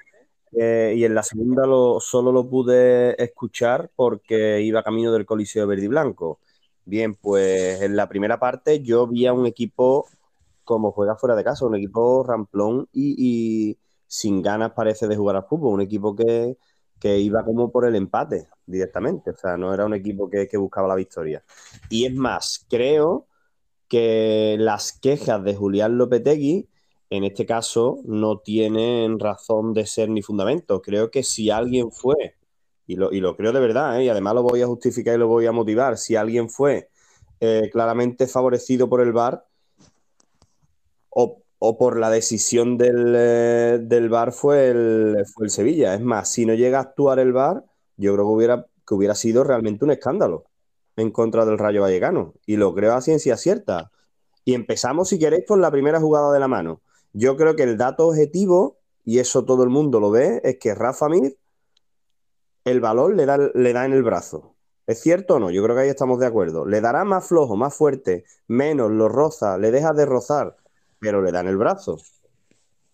eh, y en la segunda lo, solo lo pude escuchar porque iba camino del Coliseo Verde y Blanco. Bien, pues en la primera parte yo vi a un equipo como juega fuera de casa, un equipo ramplón y, sin ganas parece de jugar al fútbol, un equipo que, que iba como por el empate directamente, o sea, no era un equipo que, que buscaba la victoria. Y es más, creo que las quejas de Julián Lopetegui, en este caso, no tienen razón de ser ni fundamento. Creo que si alguien fue, y lo, y lo creo de verdad, ¿eh? y además lo voy a justificar y lo voy a motivar, si alguien fue eh, claramente favorecido por el VAR o, por la decisión del, eh, del VAR fue el, fue el Sevilla. Es más, si no llega a actuar el VAR, yo creo que hubiera, que hubiera sido realmente un escándalo en contra del Rayo Vallecano. Y lo creo a ciencia cierta. Y empezamos, si queréis, por la primera jugada de la mano. Yo creo que el dato objetivo, y eso todo el mundo lo ve, es que Rafa Mir el balón le da, le da en el brazo. ¿Es cierto o no? Yo creo que ahí estamos de acuerdo. Le dará más flojo, más fuerte, menos, lo roza, le deja de rozar, pero le da en el brazo.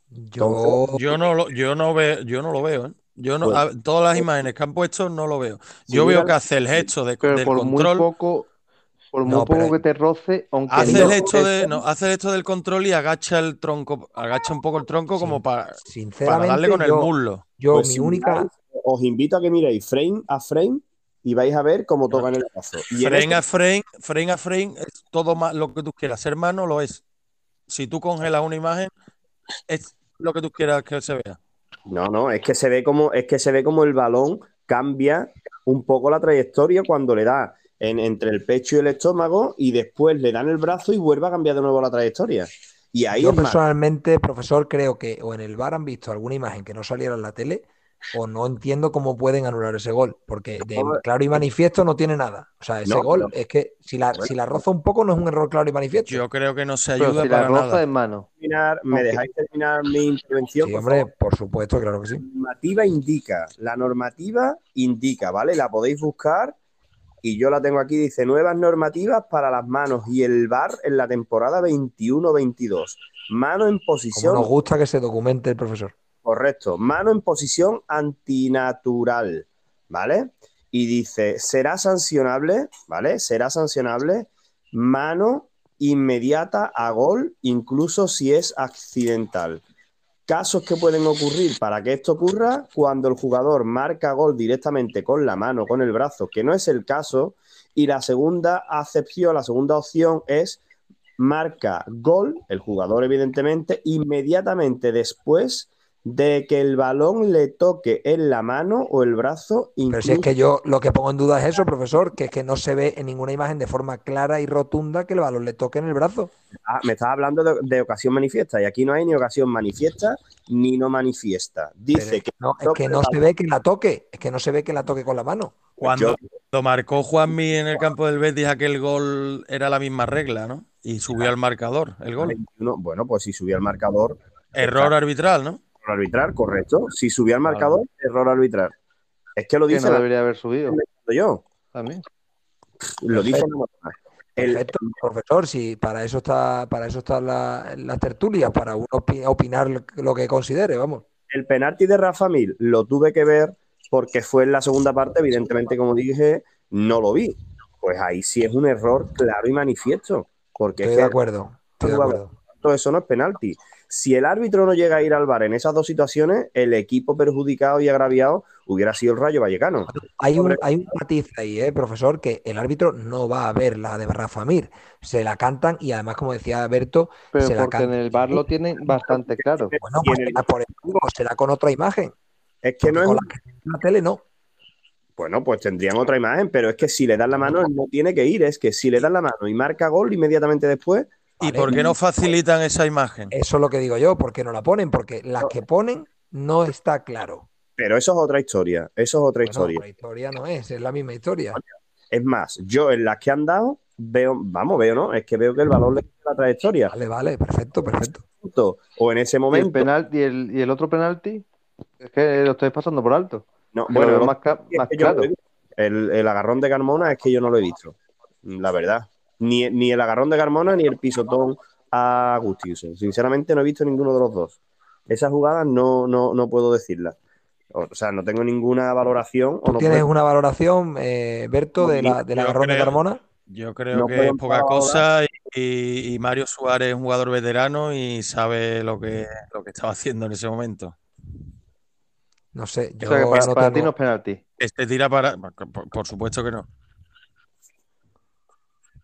Yo, Yo no lo, yo no veo, yo no lo veo, ¿eh? Yo no, Pues- a- todas las imágenes que han puesto no lo veo. Yo veo que hace el gesto de, Pero del por muy control, poco, por muy No, pero- poco que te roce, aunque hace no el hecho de, no, hace el hecho del control y agacha el tronco, agacha un poco el tronco como Sin- para, para sinceramente, darle con el yo, muslo. yo Pues mi única, os invito a que miréis frame a frame y vais a ver cómo tocan el brazo. Y Frame este- a frame, frame a frame es todo más lo que tú quieras. Ser mano lo es. Si tú congelas una imagen, es lo que tú quieras que se vea. No, no, es que se ve como, es que se ve como el balón cambia un poco la trayectoria cuando le da en- entre el pecho y el estómago y después le dan el brazo y vuelve a cambiar de nuevo la trayectoria. Y ahí yo personalmente, profesor, creo que o en el VAR han visto alguna imagen que no saliera en la tele o no entiendo cómo pueden anular ese gol, porque de claro y manifiesto no tiene nada. O sea, ese No, gol no. es que si la, si la roza un poco no es un error claro y manifiesto. Yo creo que no se pero ayuda si la para roza nada. en mano. terminar- me dejáis terminar mi intervención. Sí, por hombre, favor? por supuesto, claro que sí. La normativa indica, la normativa indica, ¿vale? La podéis buscar y yo la tengo aquí, dice nuevas normativas para las manos y el VAR en la temporada 21-22. Mano en Como posición nos gusta que se documente el profesor. Correcto. Mano en posición antinatural, ¿vale? Y dice, será sancionable, ¿vale? Será sancionable mano inmediata a gol, incluso si es accidental. Casos que pueden ocurrir para que esto ocurra cuando el jugador marca gol directamente con la mano, con el brazo, que no es el caso. Y la segunda acepción, la segunda opción es marca gol, el jugador evidentemente, inmediatamente después de que el balón le toque en la mano o el brazo. Pero si es incluso- que yo lo que pongo en duda es eso, profesor, que es que no se ve en ninguna imagen de forma clara y rotunda que el balón le toque en el brazo. Ah, me estás hablando de, de ocasión manifiesta y aquí no hay ni ocasión manifiesta ni no manifiesta. Dice Pero que no, es que no se ve que la toque, es que no se ve que la toque con la mano. Cuando, cuando marcó Juanmi en el campo del Betis aquel gol era la misma regla, ¿no? Y subió al marcador el gol. 21, bueno, pues si subía al marcador, Error arbitral, ¿no? Error arbitral, correcto. Si subía al marcador, error arbitral. Es que lo Que dice no la- debería haber subido yo. también. Lo dice la. El- Perfecto, profesor, si para eso está, para eso están la- las tertulias, para uno opi- opinar lo que considere, vamos. El penalti de Rafa Mil lo tuve que ver porque fue en la segunda parte, evidentemente, como dije, no lo vi. pues ahí sí es un error claro y manifiesto. Porque Estoy es de acuerdo. Estoy de acuerdo. Todo eso no es penalti. Si el árbitro no llega a ir al bar en esas dos situaciones, el equipo perjudicado y agraviado hubiera sido el Rayo Vallecano. Hay un, Hombre. hay un matiz ahí, ¿eh, profesor, que el árbitro no va a ver la de Rafa Mir. Se la cantan y además, como decía Berto, Pero se la porque en el bar lo tienen bastante claro. Bueno, pues el- será por, el- será con otra imagen. Es que no es con la que en la tele no. Bueno, pues tendrían otra imagen, pero es que si le dan la mano, él no tiene que ir. Es que si le dan la mano y marca gol inmediatamente después, ¿Y por qué no facilitan esa imagen? Eso es lo que digo yo, porque no la ponen, porque las que ponen no está claro. pero eso es otra historia. Eso es otra Bueno, historia. la historia no es, es la misma historia. Es más, yo en las que han dado, veo, vamos, veo, ¿no? Es que veo que el valor le quita la trayectoria. Vale, vale, perfecto, perfecto. O en ese Y el, momento. penal, y, el, y el otro penalti, es que lo estáis pasando por alto. No, Que lo veo bueno, más, no claro. El, el agarrón de Carmona es que yo no lo he visto. La verdad. Ni, ni el agarrón de Carmona ni el pisotón a Agustinson. Sinceramente no he visto ninguno de los dos. Esas jugadas no, no, no puedo decirlas. O sea, no tengo ninguna valoración. O ¿Tú no tienes puedo- una valoración, eh, Berto, de la, del Yo agarrón de creo- Carmona? Yo creo No que es poca cosa y, y Mario Suárez es un jugador veterano y sabe lo que, lo que estaba haciendo en ese momento. No sé, O yo sea, que para, no para ti no es penalti. Este tira para. Por, por supuesto que no.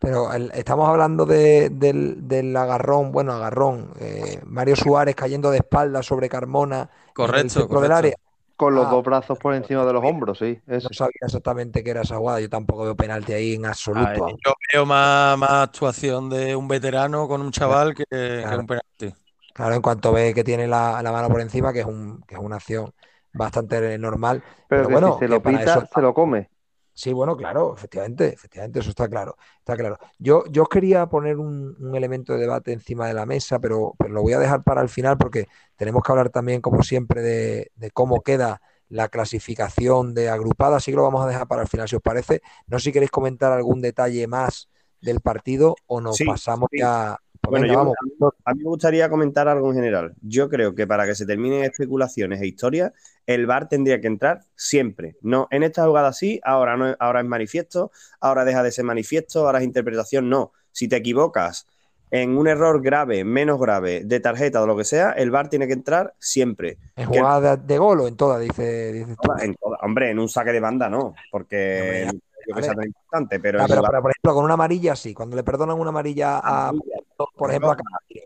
Pero el- estamos hablando de- del, del agarrón, bueno, agarrón, eh, Mario Suárez cayendo de espaldas sobre Carmona Correcto, centro del correcto. área. Con los Ah. dos brazos por encima de los hombros, sí. Eso. No sabía exactamente qué era esa jugada. Yo tampoco veo penalti ahí en absoluto. Ay, yo veo más, más actuación de un veterano con un chaval que, que Claro. un penalti. Claro, en cuanto ve que tiene la, la mano por encima, que es, un, que es una acción bastante normal. Pero, Pero que bueno, si se que lo pita, eso- se lo come. Sí, bueno, claro, efectivamente, efectivamente, eso está claro, está claro. Yo, yo os quería poner un, un elemento de debate encima de la mesa, pero, pero lo voy a dejar para el final porque tenemos que hablar también, como siempre, de, de cómo queda la clasificación de agrupada, así que lo vamos a dejar para el final, si os parece. No sé si queréis comentar algún detalle más del partido o nos Sí, pasamos sí. ya. Pues Bueno, venga, yo- vamos. a, mí, me gustaría comentar algo en general. Yo creo que para que se terminen especulaciones e historias, el VAR tendría que entrar siempre. No, en esta jugada sí, ahora no, ahora es manifiesto, ahora deja de ser manifiesto, ahora es interpretación. No. Si te equivocas en un error grave, menos grave, de tarjeta o lo que sea, el VAR tiene que entrar siempre. En que- jugada de, de gol o en todas, dice, dices tú. En toda- hombre, en un saque de banda no, porque Hombre, no creo a que sea ver. tan importante, pero, Ah, pero, por ejemplo, con una amarilla sí, cuando le perdonan una amarilla a, por ejemplo, a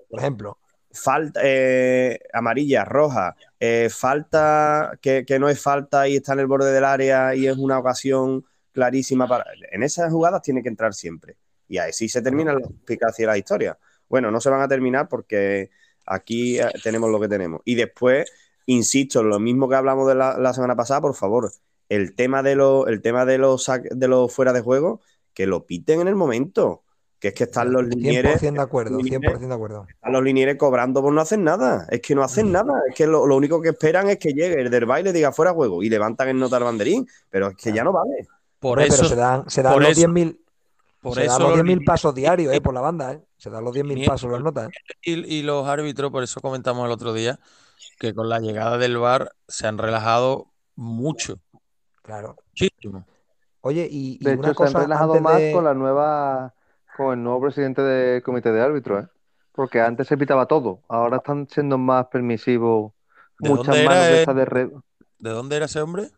por ejemplo. falta eh, amarilla, roja, eh, falta que, que no es falta y está en el borde del área y es una ocasión clarísima para. En esas jugadas tiene que entrar siempre. Y ahí sí se terminan las eficacia de la historia. Bueno, no se van a terminar porque aquí eh, tenemos lo que tenemos. Y después, insisto, lo mismo que hablamos de la, la semana pasada, por favor, el tema de los, el tema de los de los fuera de juego, que lo piten en el momento. Que es que están los linieres. 100% de acuerdo, linieres 100% de acuerdo. a los linieres cobrando por no hacer nada. Es que no hacen nada. Es que lo, lo único que esperan es que llegue el del baile y diga fuera juego y levantan el nota al banderín. Pero es que ya no vale. Por Hombre, eso, pero se dan, se dan por los eso- 10.000 por se dan eso los los 10.000 linieres pasos diarios eh, por la banda. Eh. Se dan los 10.000 Linieres, pasos las notas. eh. y, y los árbitros, por eso comentamos el otro día, que con la llegada del VAR se han relajado mucho, Claro. muchísimo. Oye, y, y De una hecho, se han cosa relajado más de- con la nueva, con el nuevo presidente del comité de árbitros, ¿eh? Porque antes se pitaba todo, ahora están siendo más permisivos, ¿De muchas dónde era manos de de re- ¿De dónde era ese hombre?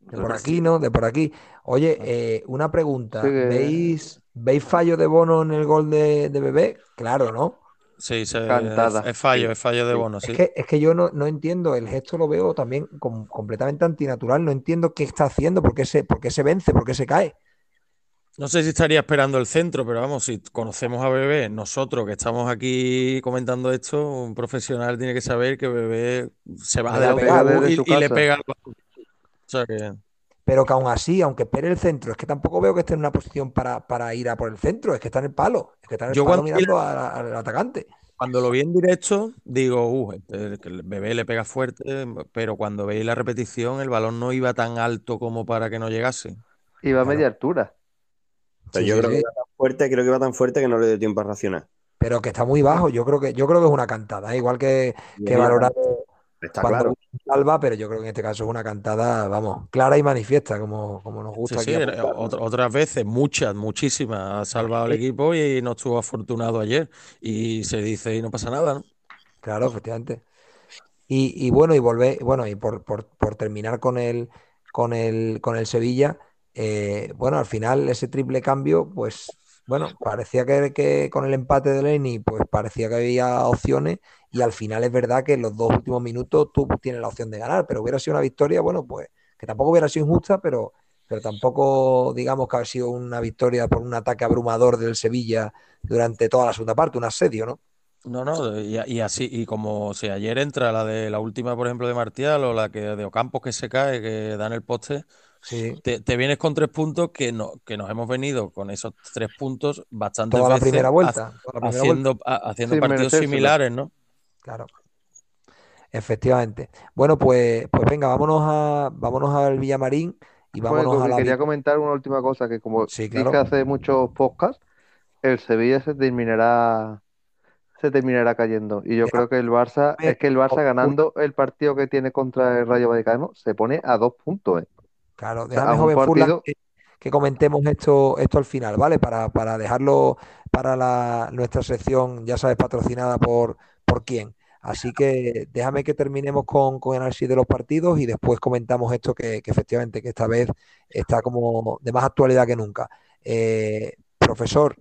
De por aquí, ¿no? De por aquí. Oye, eh, una pregunta. Sí que- ¿Veis, ¿Veis fallo de Bono en el gol de, de Bebé? Claro, ¿no? Sí, se- Cantada. es, es fallo, es fallo de bono, sí. Es que, es que yo no, no entiendo, el gesto lo veo también com- completamente antinatural. No entiendo qué está haciendo, por qué se, por qué se vence, por qué se cae. No sé si estaría esperando el centro, pero vamos, si conocemos a Bebé, nosotros que estamos aquí comentando esto, un profesional tiene que saber que Bebé se va de desde y, y le pega al balón. O sea que Pero que aún así, aunque espere el centro, es que tampoco veo que esté en una posición para, para ir a por el centro, es que está en el palo, es que está en el Yo palo mirando a- al atacante. cuando lo vi en directo, digo, uh, este- el Bebé le pega fuerte, pero cuando veis la repetición, el balón no iba tan alto como para que no llegase. iba a media altura. Sí, yo sí, creo sí. que iba tan fuerte, creo que iba tan fuerte que no le dio tiempo a racionar. Pero que está muy bajo. Yo creo que, yo creo que es una cantada. ¿eh? Igual que, que valorar. Está cuando claro. salva, pero yo creo que en este caso es una cantada, vamos, clara y manifiesta, como, como nos gusta Sí, otras veces, muchas, muchísimas, ha salvado al equipo y no estuvo afortunado ayer. Y se dice y no pasa nada, ¿no? Claro, efectivamente. Y, y bueno, y volver, bueno, y por, por- por terminar con el, con el, con el Sevilla, eh, bueno, al final ese triple cambio, pues bueno, parecía que, que con el empate de Lenny, pues parecía que había opciones, y al final es verdad que en los dos últimos minutos tú tienes la opción de ganar, pero hubiera sido una victoria, bueno, pues que tampoco hubiera sido injusta, pero, pero tampoco digamos que ha sido una victoria por un ataque abrumador del Sevilla durante toda la segunda parte, un asedio, ¿no? No, no, y, y así, y como si ayer entra la de la última, por ejemplo, de Martial o la que de Ocampos que se cae, que da en el poste, Sí, te, te vienes con tres puntos que, no, que nos hemos venido con esos tres puntos bastantes toda la primera vuelta, toda la primera vuelta. haciendo, ha- haciendo Sin partidos similares, ¿no? Claro. Efectivamente. Bueno, pues, pues venga, vámonos a, vámonos al Villamarín y Bueno, vámonos a la quería comentar una última cosa, que como Sí, dije claro. hace muchos podcasts, el Sevilla se terminará, se terminará cayendo. Y yo creo que el Barça, es que el Barça ganando el partido que tiene contra el Rayo Vallecano, se pone a dos puntos, ¿eh? Claro, sea, déjame, a un joven partido- que, que comentemos esto, esto al final, ¿vale? Para, para dejarlo para la, nuestra sección, ya sabes, patrocinada por, por quién. Así que déjame que terminemos con, con el análisis de los partidos y después comentamos esto que, que efectivamente que esta vez está como de más actualidad que nunca. Eh, profesor,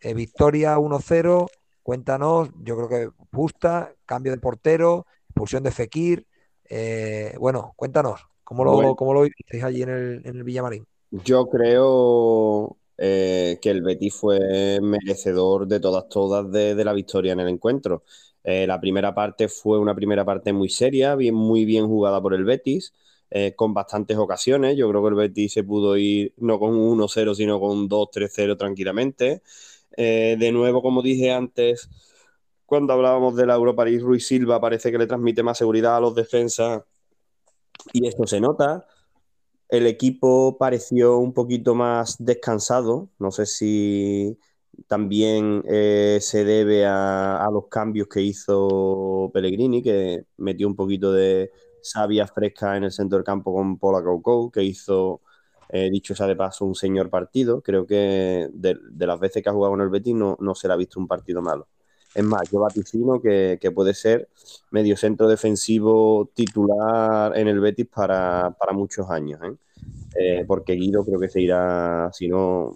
eh, victoria 1-0, cuéntanos, yo creo que justa, cambio de portero, expulsión de Fekir. eh, bueno, cuéntanos, ¿cómo lo, Bueno. cómo lo visteis allí en el, en el Villamarín? Yo creo que el Betis fue merecedor de todas, todas de, de la victoria en el encuentro. Eh, la primera parte fue una primera parte muy seria, muy bien jugada por el Betis, eh, con bastantes ocasiones. Yo creo que el Betis se pudo ir no con un 1-0, sino con un 2-3-0 tranquilamente. Eh, de nuevo, como dije antes, cuando hablábamos de la Europa Ruiz Silva parece que le transmite más seguridad a los defensas y esto se nota. El equipo pareció un poquito más descansado. No sé si también eh, se debe a, a los cambios que hizo Pellegrini, que metió un poquito de savia fresca en el centro del campo con Paula Caucou, que hizo, eh, dicho sea de paso, un señor partido. Creo que de, de las veces que ha jugado con el Betis no, no se le ha visto un partido malo. Es más, yo vaticino que, que puede ser medio centro defensivo titular en el Betis para, para muchos años, ¿eh? Eh, porque Guido creo que se irá, si no,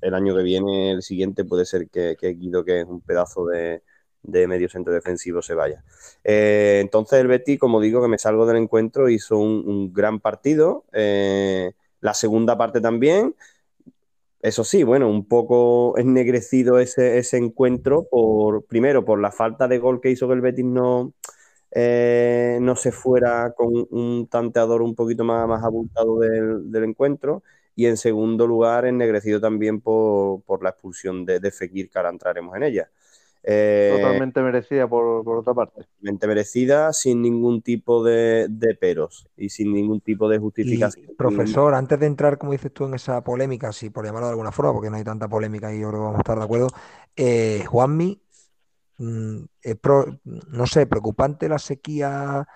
el año que viene, el siguiente, puede ser que, Guido, que es un pedazo de, medio centro defensivo, se vaya. Eh, entonces el Betis, como digo, que me salgo del encuentro, hizo un, gran partido. Eh, la segunda parte también. Eso sí, bueno, un poco ennegrecido ese, encuentro por, primero, por la falta de gol que hizo que el Betis no, eh, no se fuera con un tanteador un poquito más, abultado del encuentro. Y en segundo lugar, ennegrecido también por, por la expulsión de, de Fekir, que ahora entraremos en ella. Eh, Totalmente merecida por, por otra parte. totalmente merecida, sin ningún tipo de, de peros y sin ningún tipo de Y, justificación. profesor, antes de entrar, como dices tú, en esa polémica, si por llamarlo de alguna forma, porque no hay tanta polémica y yo creo que vamos a estar de acuerdo, eh, Juanmi, mm, es pro- no sé, preocupante la sequía,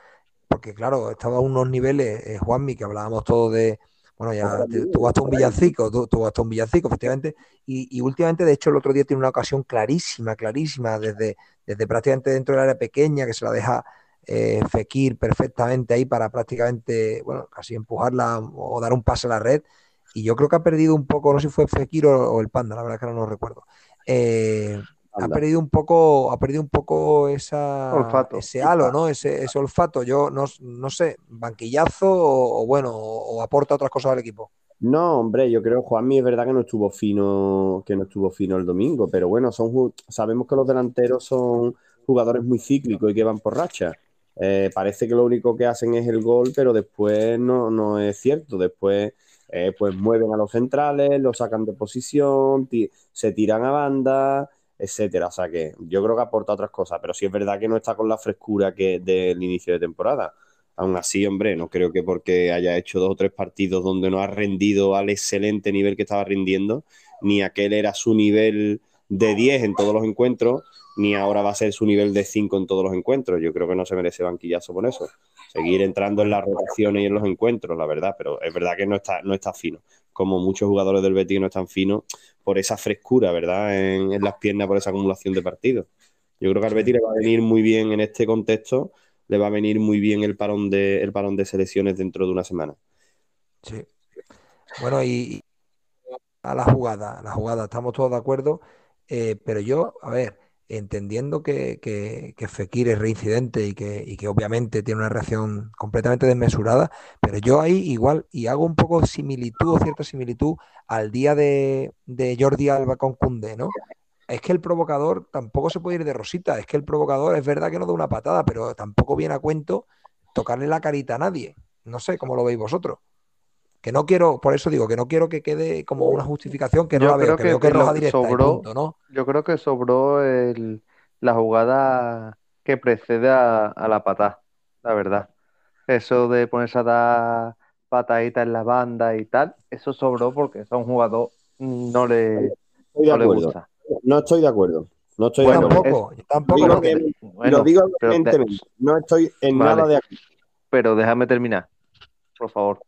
porque claro, estaba a unos niveles, eh, Juanmi, que hablábamos todos de, bueno, ya te- tuvo hasta un villancico, tuvo hasta un villancico, efectivamente, y, y últimamente, de hecho, el otro día tiene una ocasión clarísima, clarísima, desde, desde prácticamente dentro del área pequeña, que se la deja eh, Fekir perfectamente ahí para prácticamente, bueno, casi empujarla o dar un pase a la red. Y yo creo que ha perdido un poco, no sé si fue Fekir o, o el Panda, la verdad es que no lo recuerdo. Eh, ha perdido un poco, ha perdido un poco esa, Olfato. ese halo, ¿no? Ese, ese olfato. Yo no, no sé, banquillazo o, o bueno, o, o aporta otras cosas al equipo. No, hombre, yo creo que Juanmi es verdad que no estuvo fino, que no estuvo fino el domingo, pero bueno, son sabemos que los delanteros son jugadores muy cíclicos y que van por racha. Eh, parece que lo único que hacen es el gol, pero después no, no es cierto. Después eh, pues mueven a los centrales, los sacan de posición, se tiran a banda, etcétera. O sea que yo creo que aporta otras cosas, pero sí es verdad que no está con la frescura que del inicio de temporada. Aún así, hombre, no creo que porque haya hecho dos o tres partidos donde no ha rendido al excelente nivel que estaba rindiendo, ni aquel era su nivel de 10 en todos los encuentros, ni ahora va a ser su nivel de 5 en todos los encuentros. Yo creo que no se merece banquillazo por eso. Seguir entrando en las rotaciones y en los encuentros, la verdad, pero es verdad que no está, no está fino. Como muchos jugadores del Betis no están finos por esa frescura, ¿verdad? En, las piernas, por esa acumulación de partidos. Yo creo que al le va a venir muy bien en este contexto, le va a venir muy bien el parón de, el parón de selecciones dentro de una semana. Sí. Bueno, y, a la jugada, la jugada, estamos todos de acuerdo, eh, pero yo, a ver, entendiendo que, que, que Fekir es reincidente y que, y que obviamente tiene una reacción completamente desmesurada, pero yo ahí igual, y hago un poco similitud o cierta similitud al día de, de Jordi Alba con Cundé, ¿no? Es que el provocador tampoco se puede ir de rosita, es que el provocador es verdad que no da una patada, pero tampoco viene a cuento tocarle la carita a nadie. No sé cómo lo veis vosotros. Que no quiero, por eso digo que no quiero que quede como una justificación que no Yo la veo, creo que que veo que es roja directa sobró- punto, ¿no? Yo creo que sobró el- la jugada que precede a, a la patada, la verdad. Eso de ponerse a dar pataditas en la banda y tal, eso sobró porque a un jugador no le, Estoy de no le gusta. No estoy de acuerdo. No estoy Bueno, de acuerdo. tampoco, yo tampoco digo porque que- Bueno, lo digo evidentemente. No estoy en Vale. nada de acuerdo. pero déjame terminar, por favor.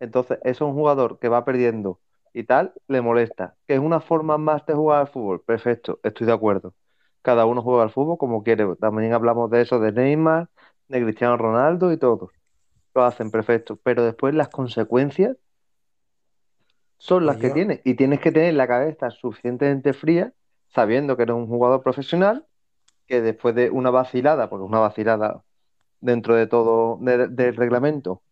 Entonces, eso es un jugador que va perdiendo y tal, le molesta. ¿Que es una forma más de jugar al fútbol? Perfecto, estoy de acuerdo. Cada uno juega al fútbol como quiere. También hablamos de eso de Neymar, de Cristiano Ronaldo y todos. Lo hacen perfecto. Pero después las consecuencias son las que tienes. Y tienes que tener la cabeza suficientemente fría, sabiendo que eres un jugador profesional, que después de una vacilada, porque una vacilada dentro de todo de- del reglamento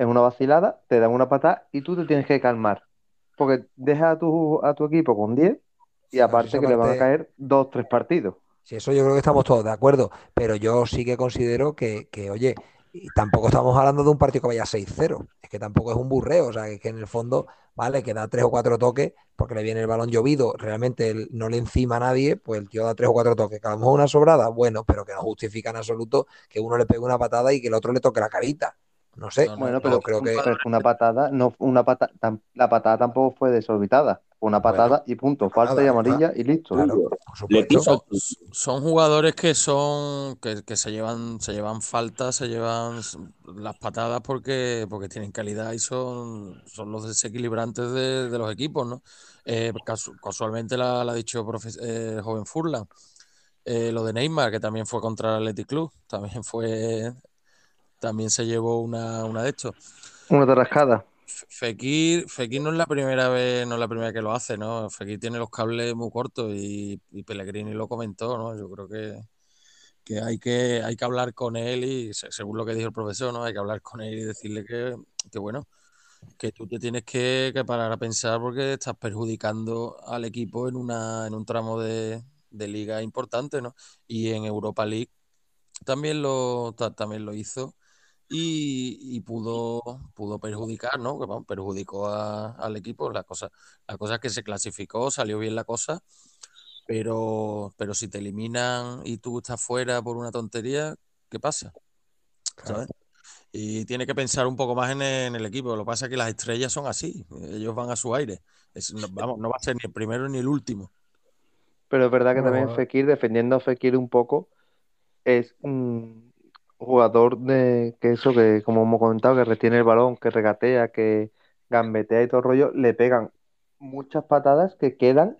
es una vacilada, te dan una patada y tú te tienes que calmar. Porque dejas a tu, a tu equipo con 10 y aparte que le van a caer dos, tres partidos. Sí, eso yo creo que estamos todos de acuerdo, pero yo sí que considero que, que, oye, y tampoco estamos hablando de un partido que vaya 6-0, es que tampoco es un burreo, o sea, que, que en el fondo, vale, que da tres o cuatro toques porque le viene el balón llovido, realmente él no le encima a nadie, pues el tío da tres o cuatro toques, que a lo mejor una sobrada, bueno, pero que no justifica en absoluto que uno le pegue una patada y que el otro le toque la carita. No sé, No, no, Bueno, yo pero, creo que... una patada, no, una pata, tam- la patada tampoco fue desorbitada. Una patada y punto. Falta nada, y amarilla y listo. Claro, Son, son jugadores que son que, que se llevan se llevan faltas, se llevan las patadas porque porque tienen calidad y son, son los desequilibrantes de, de los equipos, ¿no? Eh, casu- casualmente la, la ha dicho profe- eh, el joven Furlan. Eh, lo de Neymar, que también fue contra el Athletic Club, también fue también se llevó una, una de estos. Una tarascada. Fekir, Fekir no es la primera vez, no es la primera que lo hace, ¿no? Fekir tiene los cables muy cortos y, y Pellegrini lo comentó, ¿no? Yo creo que, que hay que hay que hablar con él y se- según lo que dijo el profesor, ¿no? Hay que hablar con él y decirle que, que bueno, que tú te tienes que, que parar a pensar porque estás perjudicando al equipo en una, en un tramo de, de liga importante, ¿no? Y en Europa League también lo, ta- también lo hizo y, y pudo, pudo perjudicar, ¿no? Que, vamos, perjudicó a- al equipo. La cosa, la cosa es que se clasificó, salió bien la cosa, pero, pero si te eliminan y tú estás fuera por una tontería, ¿qué pasa? Claro. ¿Sabes? Y tiene que pensar un poco más en el, en el equipo. Lo que pasa es que las estrellas son así, ellos van a su aire. Es- no, vamos, no va a ser ni el primero ni el último. Pero es verdad que Bueno, también Fekir, defendiendo a Fekir un poco, es un jugador de que eso, que como hemos comentado, que retiene el balón, que regatea, que gambetea y todo el rollo, le pegan muchas patadas que quedan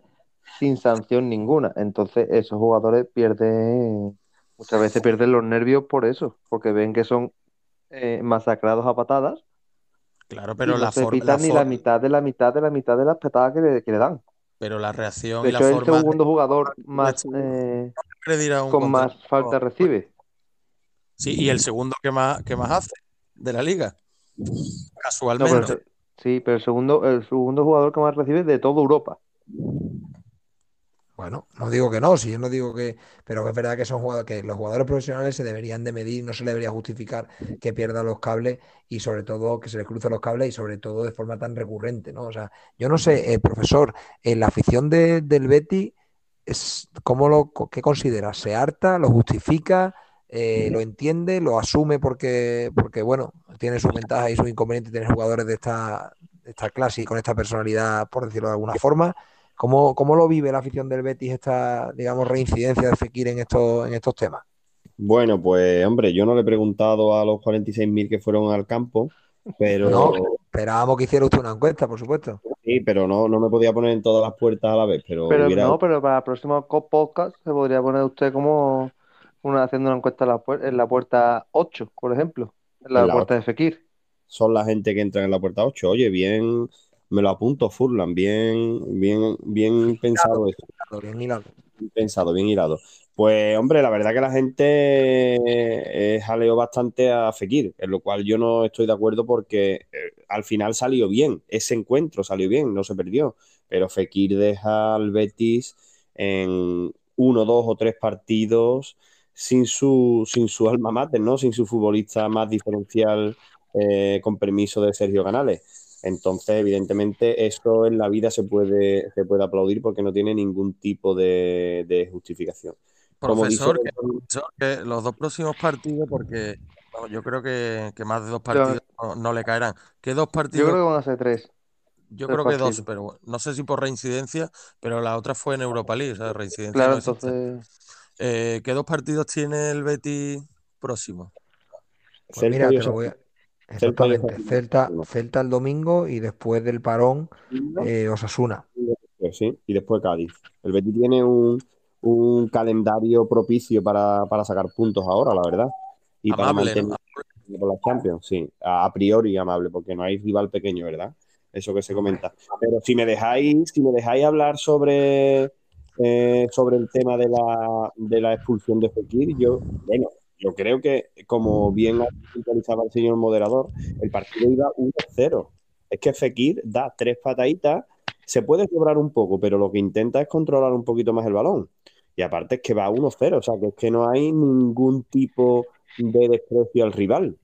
sin sanción ninguna. Entonces, esos jugadores pierden, muchas veces pierden los nervios por eso, porque ven que son eh, masacrados a patadas Claro, y pero no la se forma, la pitan ni la mitad de la mitad de la mitad de las patadas que le, que le dan. pero la reacción De y la hecho, el forma de segundo jugador más eh, con más falta recibe. Sí, y el segundo que más, que más hace de la liga. No, pero el Casualmente. se- sí, pero el segundo, el segundo jugador que más recibe de toda Europa. Bueno, no digo que no, si yo no digo que, pero es verdad que son jugadores, que los jugadores profesionales se deberían de medir, no se le debería justificar que pierdan los cables y sobre todo que se les crucen los cables y sobre todo de forma tan recurrente, ¿no? O sea, yo no sé, eh, profesor, en la afición de- del Betty, es, ¿cómo lo, qué considera? ¿Se harta? ¿Lo justifica? Eh, ¿lo entiende? ¿Lo asume porque, porque, bueno, tiene sus ventajas y sus inconvenientes tener jugadores de esta, de esta clase y con esta personalidad, por decirlo de alguna forma? ¿Cómo, cómo lo vive la afición del Betis esta, digamos, reincidencia de Fekir en estos, en estos temas? Bueno, pues hombre, yo no le he preguntado a los 46.000 que fueron al campo, pero No, esperábamos que hiciera usted una encuesta, por supuesto. sí, pero no, no me podía poner en todas las puertas a la vez, pero Pero hubiera- no, pero para el próximo podcast se podría poner usted como una, haciendo una encuesta en la, puer- en la puerta 8, por ejemplo. En la En la puerta de Fekir. son la gente que entra en la puerta 8. Oye, bien, me lo apunto, Furlan, bien, bien, bien pensado eso. Bien hilado. Bien pensado, bien hilado. Pues, hombre, la verdad que la gente eh, jaleó bastante a Fekir, en lo cual yo no estoy de acuerdo porque eh, al final salió bien, ese encuentro salió bien, no se perdió, pero Fekir deja al Betis en uno, dos o tres partidos sin su, sin su alma mater, ¿no? Sin su futbolista más diferencial, eh, con permiso de Sergio Canales. Entonces, evidentemente, eso en la vida se puede, se puede aplaudir porque no tiene ningún tipo de, de justificación. Dice- Profesor, que, profesor, que los dos próximos partidos, porque yo creo que, que más de dos partidos no, no le caerán. ¿Qué dos Yo partidos? creo que van a ser tres. Yo tres creo que dos, pero bueno, no sé si por reincidencia, pero la otra fue en Europa League, o sea, reincidencia Claro, no existe. entonces. Eh, ¿qué dos partidos tiene el Betis próximo? Pues Celta mira, te lo voy a... Exactamente. Celta, Celta el domingo y después del parón eh, Osasuna. Pues sí, y después Cádiz. El Betis tiene un, un calendario propicio para, para sacar puntos ahora, la verdad. Y para Amable, ¿no? mantener por la Champions, sí. A, a priori amable, porque no hay rival pequeño, ¿verdad? Eso que se comenta. Pero si me dejáis, si me dejáis hablar sobre, eh, sobre el tema de la, de la expulsión de Fekir, yo, bueno, yo creo que, como bien ha puntualizado el señor moderador, el partido iba 1-0. Es que Fekir da tres pataditas, se puede cobrar un poco, pero lo que intenta es controlar un poquito más el balón. Y aparte es que va 1-0, o sea, que es que no hay ningún tipo de desprecio al rival.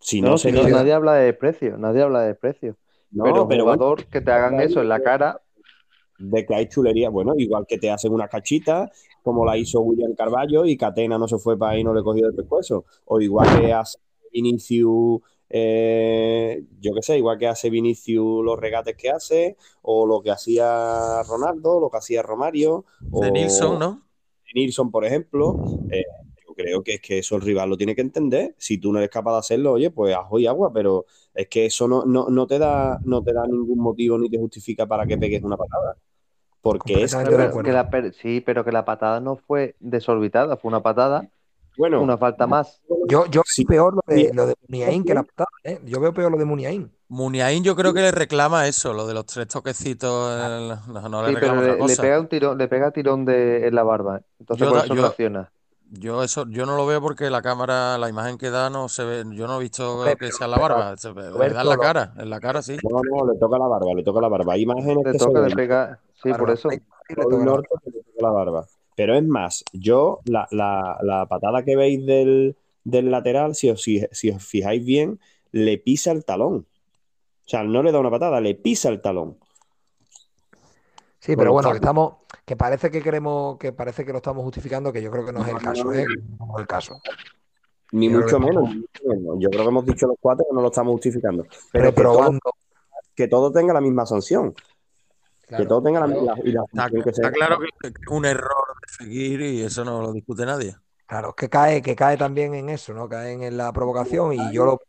Si no, No, si sería- no, nadie habla de precio, nadie habla de precio. No, pero un pero bueno, jugador que te hagan eso en la cara, de que hay chulería, bueno, igual que te hacen una cachita, como la hizo William Carballo y Catena no se fue para ahí y no le cogió el pescuezo. O igual que hace Vinicius, eh, yo qué sé, igual que hace Vinicius los regates que hace, o lo que hacía Ronaldo, lo que hacía Romario, o De Nilsson, ¿no? Nilsson, por ejemplo. eh, yo creo que es que eso el rival lo tiene que entender. Si tú no eres capaz de hacerlo, oye, pues ajo y agua, pero es que eso no, no, no te da, no te da ningún motivo ni te justifica para que pegues una patada. Porque es, pero que la per- sí, pero que la patada no fue desorbitada, fue una patada, bueno, una falta más. Yo, yo Sí. veo peor lo de, lo de Muniain que la patada, ¿eh? Yo veo peor lo de Muniain. Muniain yo creo que le reclama eso, lo de los tres toquecitos, el- no, no le Sí, pero reclama le, otra le cosa. pega un tirón, le pega tirón de, en la barba. Entonces Yo por eso yo- reacciona. Yo eso, yo no lo veo porque la cámara, la imagen que da no se ve, yo no he visto que pero- sea en la barba, se ve- le da en la cara, en la cara sí. no, no, le toca la barba, le toca la barba. Hay imágenes Le que se toca, le ven pega, sí, por eso. Sí, le toca norte le toca la barba. Pero es más, yo, la, la- la patada que veis del, del lateral, si os, si, si os fijáis bien, le pisa el talón. O sea, no le da una patada, le pisa el talón. Sí, pero bueno, estamos, que parece que queremos, que parece que lo estamos justificando, que yo creo que no es el caso, ¿eh? No es el caso. Ni mucho menos, ni mucho menos. Yo creo que hemos dicho los cuatro que no lo estamos justificando. Pero que todo, Reprobando. que todo tenga la misma sanción. claro. que todo tenga la Claro. misma. La Está, sanción que está claro que es un error de seguir y eso no lo discute nadie. Claro, es que cae, que cae también en eso, ¿no? Caen en la provocación y yo lo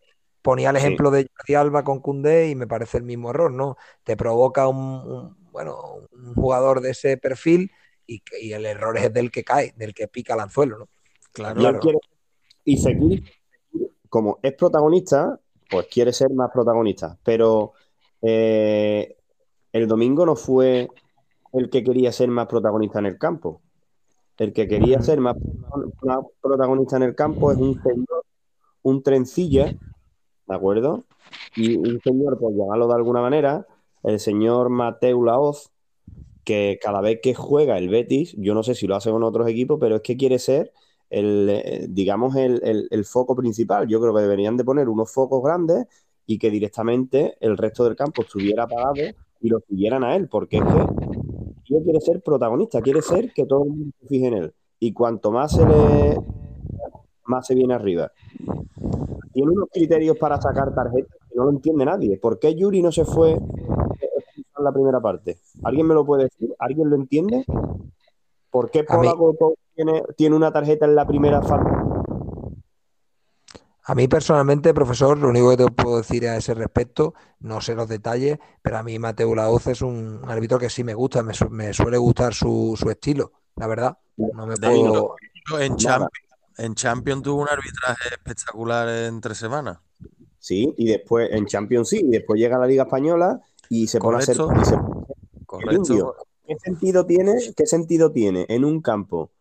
ponía el Sí. ejemplo de Jordi Alba con Koundé y me parece el mismo error, ¿no? Te provoca un, un- bueno, un jugador de ese perfil y, el error es del que cae, del que pica el anzuelo, ¿no? Claro. Quiere- y Fekir, como es protagonista, pues quiere ser más protagonista. Pero eh, el domingo no fue el que quería ser más protagonista en el campo. El que quería ser más, más protagonista en el campo es un señor, un trencilla, ¿de acuerdo? Y un señor, por llamarlo de alguna manera, el señor Mateu Laoz, que cada vez que juega el Betis, yo no sé si lo hace con otros equipos, pero es que quiere ser el, eh, digamos, el, el- foco principal. Yo creo que deberían de poner unos focos grandes y que directamente el resto del campo estuviera apagado y lo siguieran a él, porque es que él quiere ser protagonista, quiere ser que todo el mundo se fije en él. Y cuanto más se le más se viene arriba. Tiene unos criterios para sacar tarjetas que no lo entiende nadie. ¿Por qué Yuri no se fue la primera parte. ¿Alguien me lo puede decir? ¿Alguien lo entiende? ¿Por qué Polaco tiene, tiene una tarjeta en la primera falta? A mí personalmente, profesor, lo único que te puedo decir a ese respecto, no sé los detalles, pero a mí Mateo Laoz es un árbitro que sí me gusta, me, su- me suele gustar su, su estilo, la verdad. No me puedo... En Champions, en Champions tuvo un arbitraje espectacular en tres semanas. Sí, y después en Champions sí, y después llega a la Liga Española y se pone a ser. Correcto. se-. ¿Qué sentido tiene, qué sentido tiene en un campo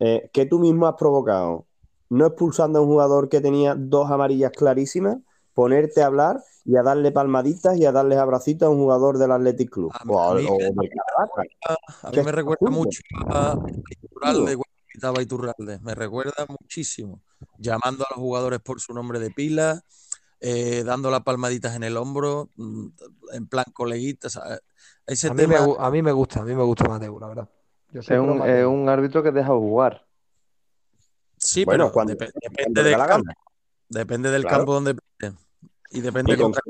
eh, que tú mismo has provocado, no expulsando a un jugador que tenía dos amarillas clarísimas, ponerte a hablar y a darle palmaditas y a darles abracitos a un jugador del Athletic Club? A mí- o, a- a mí- o del Caravaca. A ¿Qué mí me recuerda mucho a Iturralde cuando Iturralde. Me recuerda muchísimo. Llamando a los jugadores por su nombre de pila, eh, dando las palmaditas en el hombro, mm, en plan coleguitas. ¿sabes? Ese A mí, me, tema, a mí me gusta, a mí me gusta Mateo, la verdad. Yo soy Es un, Mateo. es un árbitro que deja jugar. sí, Bueno, pero cuando- depe- cuando depende del campo. gana. Depende del Claro. campo donde. Y depende Y contra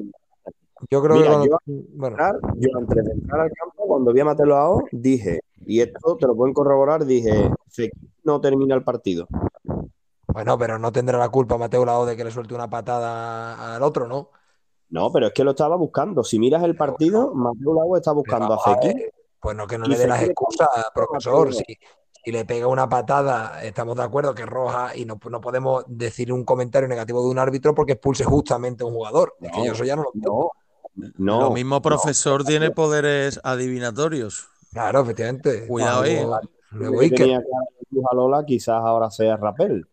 Yo creo Mira, que cuando- yo- bueno, entrar, yo antes de entrar al campo, cuando vi a Mateo Lao, dije, y esto te lo pueden corroborar, dije, no termina el partido. Bueno, pero no tendrá la culpa Mateo Laoz de que le suelte una patada al otro, ¿no? No, pero es que lo estaba buscando. Si miras el partido, Mateo Lago está buscando a Fekir. Pues no, que no le dé las excusas, profesor. Si, si le pega una patada, estamos de acuerdo que es roja y no, no podemos decir un comentario negativo de un árbitro porque expulse justamente a un jugador. Es que No, yo eso ya no lo entiendo. No, no. Lo mismo profesor tiene poderes adivinatorios. Claro, efectivamente. Cuidado ahí. Luego- Iker. Lola, quizás ahora sea Rapel.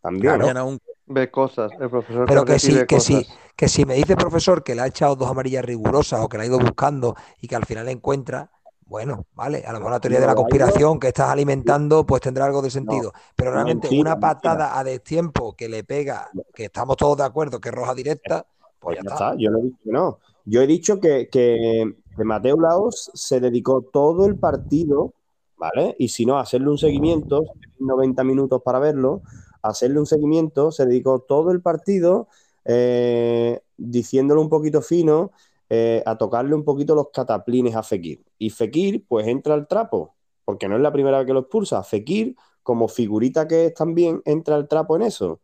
También. Claro. Ve cosas. El profesor Pero que sí, que sí, que si me dice profesor que le ha echado dos amarillas rigurosas o que la ha ido buscando y que al final encuentra, bueno, vale, a lo mejor la teoría de la conspiración que estás alimentando pues tendrá algo de sentido. Pero realmente mentira, una patada a destiempo que le pega, que estamos todos de acuerdo que es roja directa, pues ya ya está. está. Yo no he dicho que no. Yo he dicho que, que, que Mateo Laos se dedicó todo el partido, ¿vale? Y si no, hacerle un seguimiento, 90 minutos para verlo, a hacerle un seguimiento, se dedicó todo el partido eh, diciéndole un poquito fino, eh, a tocarle un poquito los cataplines a Fekir. Y Fekir, pues entra al trapo, porque no es la primera vez que lo expulsa. Fekir, como figurita que es también, entra al trapo en eso.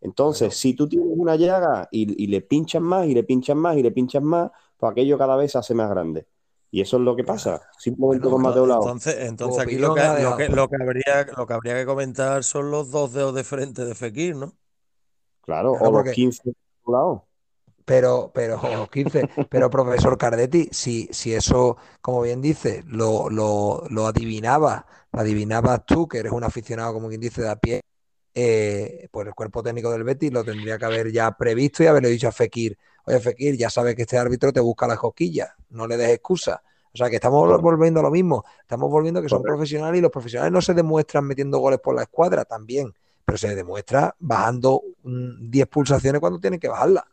Entonces, Bueno. si tú tienes una llaga y, y le pinchas más y le pinchas más y le pinchas más, pues aquello cada vez se hace más grande. Y eso es lo que pasa, simplemente Bueno, con Mateo Lao. Entonces, entonces aquí lo que, lo, que, dejado. lo, que habría, lo que habría que comentar son los dos dedos de frente de Fekir, ¿no? Claro, Claro, o porque- los 15 de Mateo Lao. Pero, pero, o 15, pero profesor Cardetti, si, si eso, como bien dice, lo, lo, lo adivinabas, lo adivinabas tú, que eres un aficionado, como quien dice, de a pie, eh, pues el cuerpo técnico del Betis lo tendría que haber ya previsto y haberle dicho a Fekir, oye Fekir, ya sabes que este árbitro te busca las cosquillas, no le des excusa. O sea que estamos volviendo a lo mismo, estamos volviendo que son Correcto. profesionales y los profesionales no se demuestran metiendo goles por la escuadra también, pero se demuestra bajando mm, 10 pulsaciones cuando tienen que bajarlas.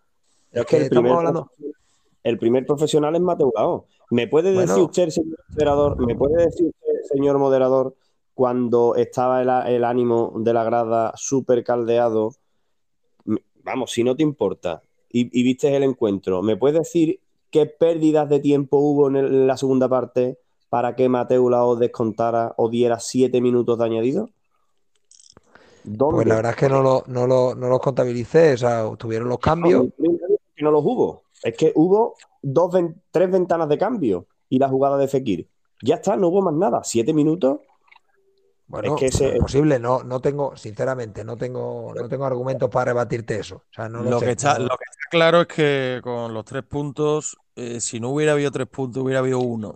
Es que estamos primer, hablando. el primer profesional es Mateo Lao. ¿Me puede Bueno. decir usted, señor moderador, me puede decir usted, señor moderador, cuando estaba el, el ánimo de la grada súper caldeado? Vamos, si no te importa, y, y viste el encuentro, ¿me puedes decir qué pérdidas de tiempo hubo en, el- en la segunda parte para que Mateo Lao descontara o diera siete minutos de añadido? ¿Dónde? Pues la verdad es que no, lo, no, lo- no los contabilicé, o sea, tuvieron los cambios. No, no los hubo. Es que hubo dos, tres ventanas de cambio y la jugada de Fekir. Ya está, no hubo más nada. Siete minutos. Bueno, es que ese- es posible, no, no tengo, sinceramente, no tengo, no tengo argumentos para rebatirte eso. O sea, no lo, lo, sé, que está, no- lo que está claro es que con los tres puntos, eh, si no hubiera habido tres puntos, hubiera habido uno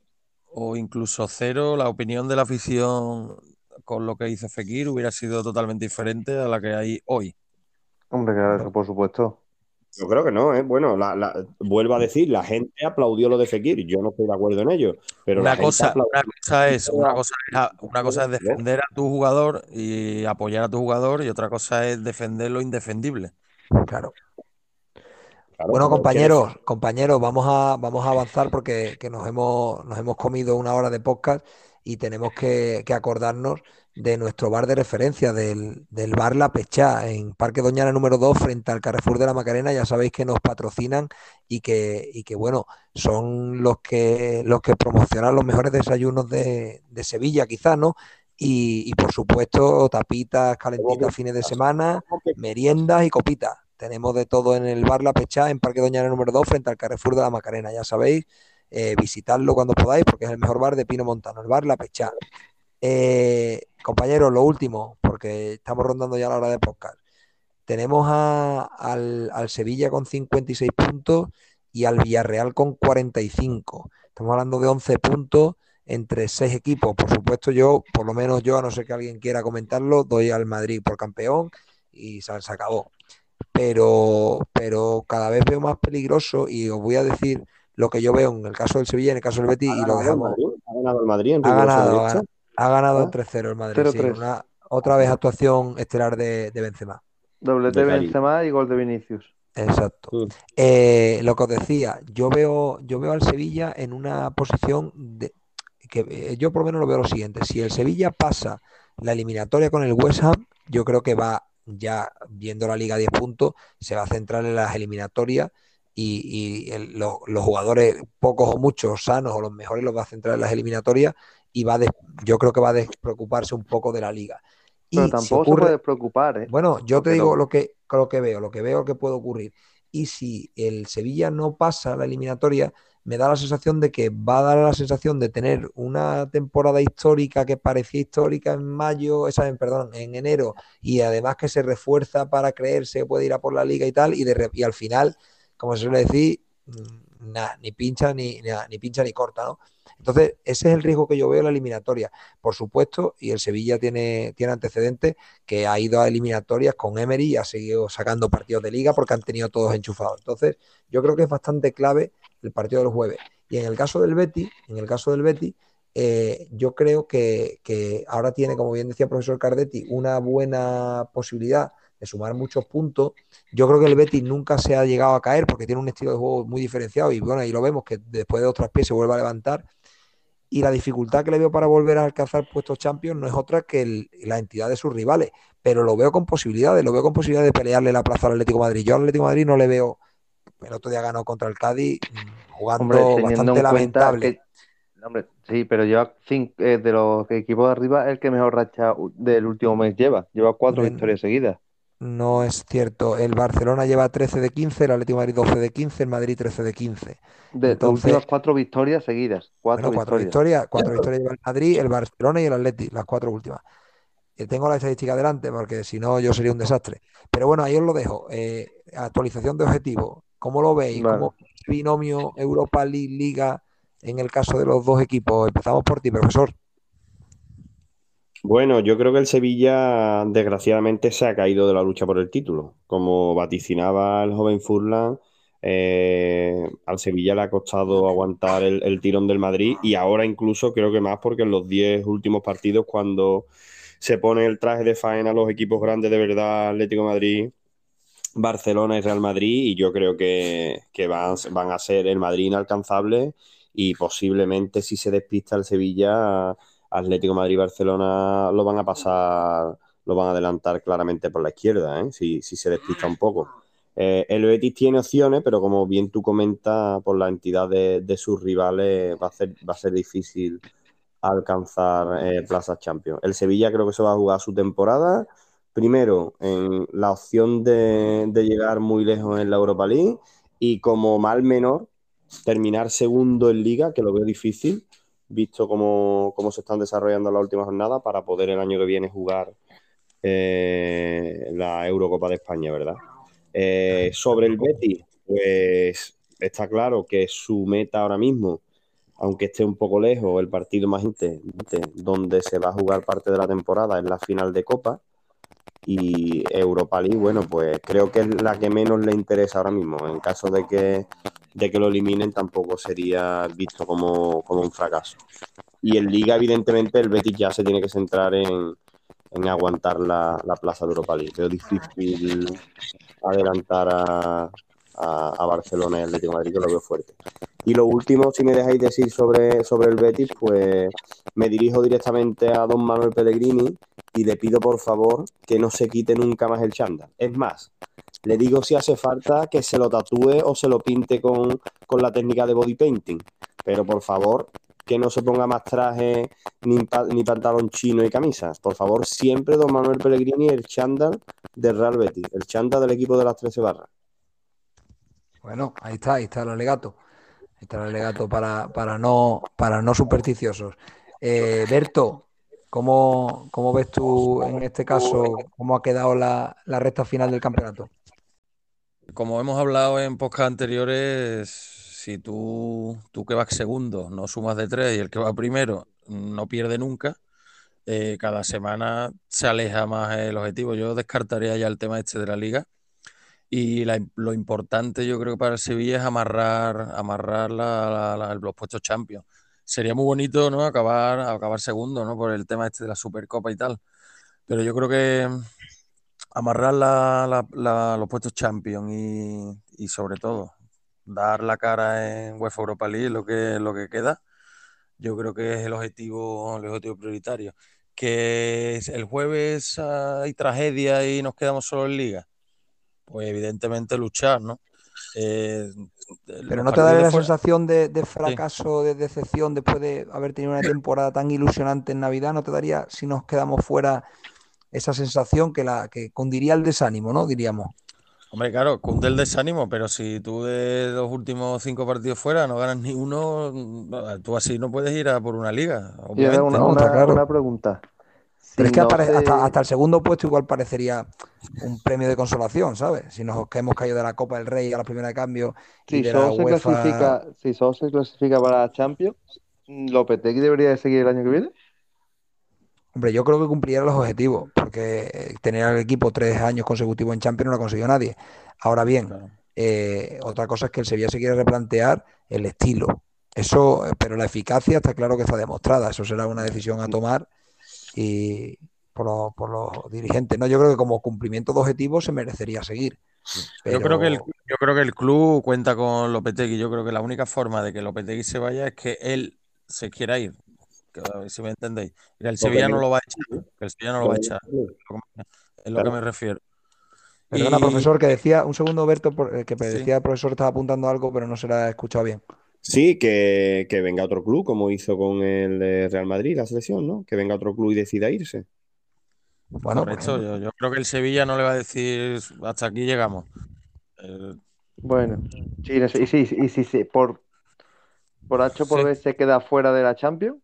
o incluso cero, la opinión de la afición con lo que hizo Fekir hubiera sido totalmente diferente a la que hay hoy. Hombre, claro, eso por supuesto. Yo creo que no, ¿eh? Bueno, la- la- vuelvo a decir, la gente aplaudió lo de Fekir. Yo no estoy de acuerdo en ello. Pero la Una cosa, una cosa es, una cosa es, una cosa es defender a tu jugador y apoyar a tu jugador y otra cosa es defender lo indefendible. claro. Claro, Bueno, compañeros, compañeros, vamos a, vamos a avanzar porque que nos hemos, nos hemos comido una hora de podcast y tenemos que, que acordarnos de nuestro bar de referencia, del, del, bar La Pechá, en Parque Doñana número 2, frente al Carrefour de la Macarena. Ya sabéis que nos patrocinan y que, y que bueno, son los que, los que promocionan los mejores desayunos de, de Sevilla, quizás, ¿no? Y, y, por supuesto, tapitas calentitas fines de semana, meriendas y copitas. Tenemos de todo en el bar La Pechá, en Parque Doñana número 2, frente al Carrefour de la Macarena. Ya sabéis, eh, visitarlo cuando podáis, porque es el mejor bar de Pino Montano, el bar La Pechá. Eh, compañeros, lo último, porque estamos rondando ya la hora de podcast. Tenemos a, al, al, Sevilla con 56 puntos y al Villarreal con 45. Estamos hablando de 11 puntos entre seis equipos. Por supuesto, yo, por lo menos yo, a no ser que alguien quiera comentarlo, doy al Madrid por campeón y se, se acabó. Pero, pero cada vez veo más peligroso y os voy a decir lo que yo veo en el caso del Sevilla, en el caso del Betis, y lo dejamos. Ha ganado el Madrid. En ha ganado, ha, ganado ¿Ah? 3-0 el Madrid. Sí, una, otra vez actuación estelar de, de Benzema. Doblete de Benzema y gol de Vinicius. Exacto. Sí. Eh, lo que os decía, yo veo, yo veo al Sevilla en una posición de, que eh, yo por lo menos lo veo lo siguiente. Si el Sevilla pasa la eliminatoria con el West Ham, yo creo que va ya viendo la liga a 10 puntos, se va a centrar en las eliminatorias y, y el, los, los, jugadores, pocos o muchos sanos o los mejores, los va a centrar en las eliminatorias y va de, yo creo que va a despreocuparse un poco de la liga. Y Pero tampoco ocurre, se puede preocupar. ¿eh? Bueno, yo te digo no. lo, que, lo que veo, lo que veo que puede ocurrir. Y si el Sevilla no pasa la eliminatoria, me da la sensación de que va a dar la sensación de tener una temporada histórica que parecía histórica en mayo, esa, en, perdón, en enero, y además que se refuerza para creerse que puede ir a por la liga y tal, y, de, y al final, como se suele decir, nada, ni pincha ni, ni, ni pincha ni corta, ¿no? Entonces, ese es el riesgo que yo veo en la eliminatoria. Por supuesto, y el Sevilla tiene, tiene antecedentes que ha ido a eliminatorias con Emery y ha seguido sacando partidos de liga porque han tenido todos enchufados. Entonces, yo creo que es bastante clave el partido del jueves. Y en el caso del Betty, en el caso del Betty, eh, yo creo que, que, ahora tiene, como bien decía el profesor Cardetti, una buena posibilidad de sumar muchos puntos. Yo creo que el Betis nunca se ha llegado a caer porque tiene un estilo de juego muy diferenciado y bueno, ahí lo vemos que después de otras pies se vuelve a levantar y la dificultad que le veo para volver a alcanzar puestos champions no es otra que el, la entidad de sus rivales, pero lo veo con posibilidades, lo veo con posibilidades de pelearle la plaza al Atlético de Madrid. Yo al Atlético de Madrid no le veo, el otro día ganó contra el Cádiz mm, jugando hombre, bastante lamentable. Que, hombre, sí, pero lleva cinco, eh, de los equipos de arriba el que mejor racha del último mes lleva, lleva cuatro victorias seguidas. No es cierto. El Barcelona lleva 13 de 15, el Atlético de Madrid 12 de 15, el Madrid 13 de 15. De Entonces, últimas cuatro victorias seguidas. Cuatro, bueno, cuatro victorias. Cuatro victorias lleva el Madrid, el Barcelona y el Atlético, las cuatro últimas. Eh, tengo la estadística delante porque si no yo sería un desastre. Pero bueno, ahí os lo dejo. Eh, actualización de objetivos. ¿Cómo lo veis? Vale. ¿Cómo binomio Europa League Liga en el caso de los dos equipos? Empezamos por ti, profesor. Bueno, yo creo que el Sevilla desgraciadamente se ha caído de la lucha por el título. Como vaticinaba el joven Furlan, eh, al Sevilla le ha costado aguantar el, tirón del Madrid y ahora incluso creo que más porque en los 10 últimos partidos cuando se pone el traje de faena a los equipos grandes de verdad, Atlético Madrid, Barcelona y Real Madrid y yo creo que, que van, van a ser el Madrid inalcanzable y posiblemente si se despista el Sevilla Atlético Madrid y Barcelona lo van a pasar, lo van a adelantar claramente por la izquierda, ¿eh? si, se despista un poco. Eh, el Betis tiene opciones, pero como bien tú comentas, por la entidad de, sus rivales va a, ser, va a ser difícil alcanzar eh, plazas Champions. El Sevilla creo que se va a jugar su temporada. Primero, en la opción de llegar muy lejos en la Europa League y como mal menor, terminar segundo en liga, que lo veo difícil, visto cómo, cómo, se están desarrollando las últimas jornadas para poder el año que viene jugar eh, la Eurocopa de España, ¿verdad? Eh, sobre el Betis, pues está claro que su meta ahora mismo, aunque esté un poco lejos, el partido más importante donde se va a jugar parte de la temporada es la final de Copa y Europa League, bueno, pues creo que es la que menos le interesa ahora mismo. En caso de que, de que lo eliminen, tampoco sería visto como, como un fracaso. Y en Liga, evidentemente, el Betis ya se tiene que centrar en, en aguantar la, la, plaza de Europa League. Veo difícil adelantar a, a, Barcelona y Atlético Madrid, que lo veo fuerte. Y lo último, si me dejáis decir sobre, sobre el Betis, pues me dirijo directamente a don Manuel Pellegrini y le pido por favor que no se quite nunca más el chándal. Es más, le digo si hace falta que se lo tatúe o se lo pinte con, con la técnica de body painting. Pero por favor, que no se ponga más traje, ni, ni pantalón chino y camisas. Por favor, siempre don Manuel Pellegrini el chándal del Real Betis, el chándal del equipo de las 13 barras. Bueno, ahí está, ahí está el alegato. Ahí está el alegato para, para, no, para no supersticiosos. Eh, Berto, ¿cómo, cómo ves tú en este caso cómo ha quedado la, la recta final del campeonato? Como hemos hablado en podcast anteriores, si tú, tú que vas segundo no sumas de tres y el que va primero no pierde nunca, eh, cada semana se aleja más el objetivo. Yo descartaría ya el tema este de la liga y lo importante yo creo que para el Sevilla es amarrar, amarrar la- la- los puestos Champions. Sería muy bonito, ¿no? Acabar, acabar segundo, ¿no? Por el tema este de la Supercopa y tal. Pero yo creo que amarrar la- la- la- los puestos Champions y, y sobre todo dar la cara en UEFA Europa League, lo que, lo que queda, yo creo que es el objetivo, el objetivo prioritario. Que el jueves hay tragedia y nos quedamos solo en Liga, pues evidentemente luchar, ¿no? Eh, Pero ¿no te da la fuera- sensación de, de fracaso, de decepción después de haber tenido una temporada tan ilusionante en Navidad? ¿No te daría, si nos quedamos fuera, esa sensación que, la, que cundiría el desánimo, ¿no? Diríamos. Hombre, claro, cunde el desánimo, pero si tú de los últimos cinco partidos fuera no ganas ni uno, mm, tú así no puedes ir a por una liga, Y una, una- claro. una pregunta. Pero es que no apare- se- hasta, hasta el segundo puesto igual parecería un premio de consolación, ¿sabes? Si nos que hemos caído de la Copa del Rey a la primera de cambio y si solo se clasifica, si solo se clasifica para Champions, ¿Lopetegui debería de seguir el año que viene? Hombre, yo creo que cumpliría los objetivos, porque eh, tener al equipo tres años consecutivos en Champions no lo ha conseguido nadie. Ahora bien, Claro. eh, otra cosa es que el Sevilla se quiere replantear el estilo. Eso, eh, pero la eficacia está claro que está demostrada. Eso será una decisión a tomar y por los, por los dirigentes. No, yo creo que como cumplimiento de objetivos se merecería seguir. Yo creo que el, yo creo que el club cuenta con Lopetegui. Yo creo que la única forma de que Lopetegui se vaya es que él se quiera ir. A ver si me entendéis. Y el Sevilla no lo va a echar. el Sevilla no lo va a echar. Es lo que me- es lo que me refiero. Perdona, Y- profesor, que decía, un segundo, Berto, eh, que Sí. decía el profesor estaba apuntando algo, pero no se la ha escuchado bien. Sí, que, que venga otro club, como hizo con el eh, Real Madrid, la selección, ¿no? Que venga otro club y decida irse. Bueno, por Correcto, ejemplo. yo, yo creo que el Sevilla no le va a decir hasta aquí llegamos. Eh, Bueno, sí, y sí, y sí, sí, por, por H por Sí. B se queda fuera de la Champions.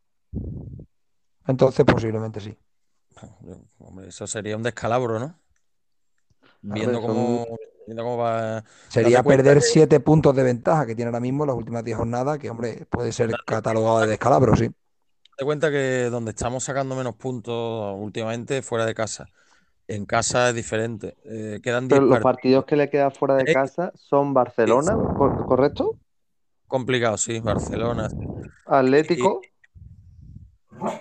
Entonces posiblemente sí. hombre, eso sería un descalabro, ¿no? Viendo son- cómo, viendo cómo va. Sería perder que- siete puntos de ventaja que tiene ahora mismo en las últimas 10 jornadas, que, hombre, puede ser catalogado de descalabro, sí. Date cuenta que donde estamos sacando menos puntos últimamente es fuera de casa. En casa es diferente. Eh, quedan 10 Pero los partidos partidos que le quedan fuera de Eh, casa son Barcelona, ¿cor- ¿correcto? complicados, sí. Barcelona. Atlético.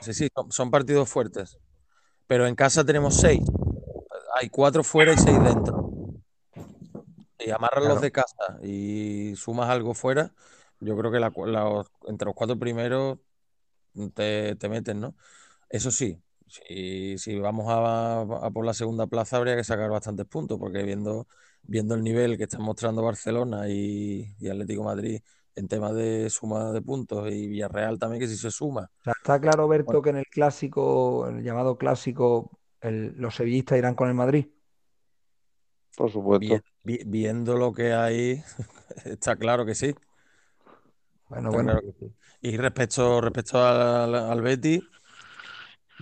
Sí, sí, son, partidos fuertes. Pero en casa tenemos 6. Hay 4 fuera y 6 dentro. Y amarras Claro. los de casa y sumas algo fuera, yo creo que la- la- entre los cuatro primeros te, te meten, ¿no? Eso sí, si, si vamos a, a por la segunda plaza habría que sacar bastantes puntos, porque viendo, viendo el nivel que están mostrando Barcelona y, y Atlético Madrid en temas de suma de puntos y Villarreal también que si se suma. O sea, está claro, Berto, que en el clásico, el llamado clásico, el- los sevillistas irán con el Madrid. Por supuesto. Vi- vi- viendo lo que hay, está claro que sí. Bueno, Está bueno. claro que sí. Y respecto, respecto al, al Betis,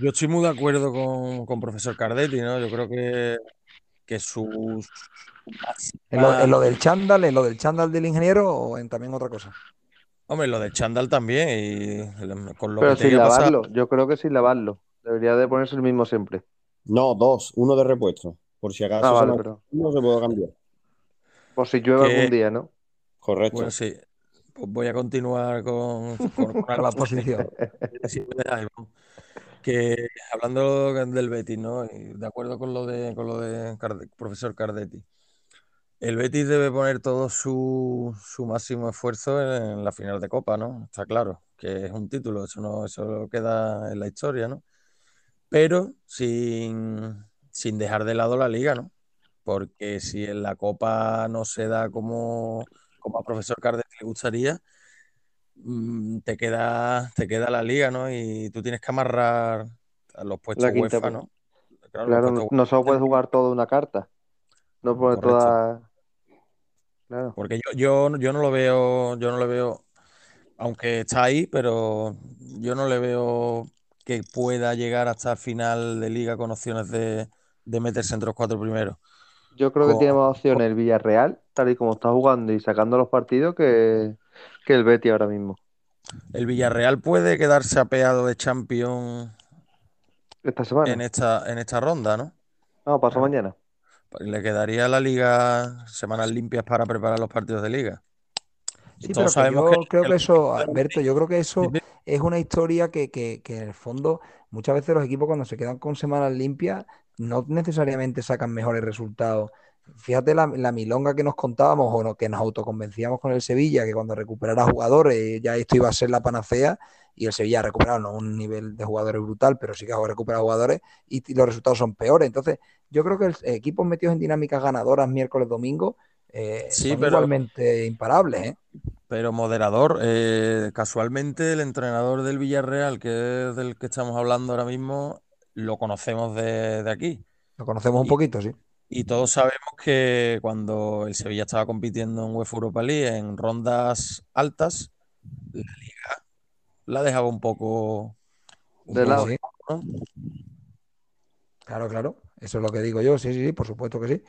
yo estoy muy de acuerdo con, con profesor Cardetti, ¿no? Yo creo que, que sus ¿En lo, en lo del chándal, en lo del chándal del ingeniero o en también otra cosa? Hombre, lo de Chandal también, y con lo Pero que sin lavarlo. Yo creo que sin lavarlo. Debería de ponerse el mismo siempre. No, dos, uno de repuesto. Por si acaso Ah, se vale, pero no se puede cambiar. por si llueve Que- algún día, ¿no? Correcto. Bueno, sí, pues voy a continuar con, con, con Con la posición. Que hablando del Betis, ¿no? Y de acuerdo con lo de, con lo de profesor Cardetti. El Betis debe poner todo su, su máximo esfuerzo en la final de Copa, ¿no? Está claro que es un título, eso no, eso queda en la historia, ¿no? Pero sin, sin dejar de lado la liga, ¿no? Porque si en la Copa no se da como, como a profesor Cardet le gustaría, mm, te queda, te queda la liga, ¿no? Y tú tienes que amarrar a los puestos La quinta, UEFA, pues. ¿no? Claro, no, solo puedes jugar toda una carta. No Correcto. toda. Claro. Porque yo, yo, yo no lo veo, yo no lo veo, aunque está ahí, pero yo no le veo que pueda llegar hasta el final de liga con opciones de, de meterse entre los cuatro primeros. Yo creo que tiene más opciones el Villarreal, tal y como está jugando y sacando los partidos, que, que el Betis ahora mismo. el Villarreal puede quedarse apeado de Champions Esta semana. en esta, en esta ronda, ¿no? No, pasó mañana. Le quedaría a la liga semanas limpias para preparar los partidos de liga. Sí, pero todos sabemos yo que, creo que que eso, Alberto, yo creo que eso es una historia que, que- que en el fondo muchas veces los equipos cuando se quedan con semanas limpias no necesariamente sacan mejores resultados. Fíjate la, la milonga que nos contábamos o no, que nos autoconvencíamos con el Sevilla, que cuando recuperara jugadores ya esto iba a ser la panacea y el Sevilla ha recuperado no un nivel de jugadores brutal, pero sí que ha recuperado jugadores y, y los resultados son peores. Entonces, yo creo que el, equipos metidos en dinámicas ganadoras miércoles, domingo eh, Sí, son pero- igualmente imparables, ¿eh? Pero moderador, eh, casualmente el entrenador del Villarreal, que es del que estamos hablando ahora mismo, lo conocemos de, de aquí. Lo conocemos un poquito, sí. Y todos sabemos que cuando el Sevilla estaba compitiendo en UEFA Europa League en rondas altas, la liga la dejaba un poco, un De poco lado. Sí, ¿no? claro, claro. Eso es lo que digo yo. Sí, sí, sí, por supuesto que sí.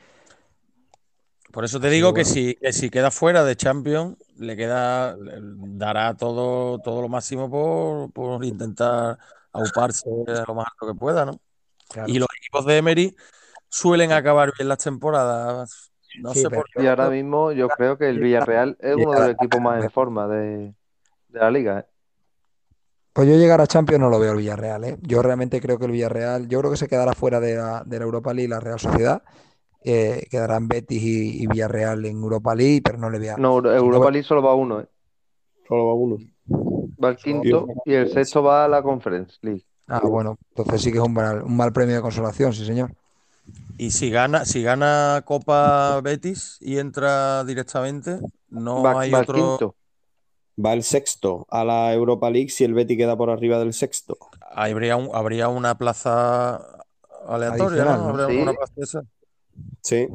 Por eso te Así digo que si, que si queda fuera de Champions, le queda, dará todo, todo lo máximo por, por intentar auparse lo más alto que pueda, ¿no? Claro. Y los equipos de Emery suelen acabar bien las temporadas. No Sí, sé por yo Y ahora mismo yo creo que el Villarreal es uno de los equipos más en forma de, de la liga. ¿eh? Pues yo llegar a Champions no lo veo el Villarreal, ¿eh? Yo realmente creo que el Villarreal, yo creo que se quedará fuera de la, de la Europa League la Real Sociedad. eh, quedarán Betis y, y Villarreal en Europa League, pero no le a. No, Euro- no Europa League solo va uno. ¿eh? Solo va uno. Va el quinto y el sexto va a la Conference League. Ah, bueno, entonces sí que es un mal, un mal premio de consolación, sí, señor. Y si gana, si gana Copa Betis y entra directamente, no Va, hay va el otro. quinto. Va el sexto a la Europa League si el Betis queda por arriba del sexto. Habría, un- habría una plaza aleatoria, ¿no? ¿no? Habría Sí. una plaza esa. Sí.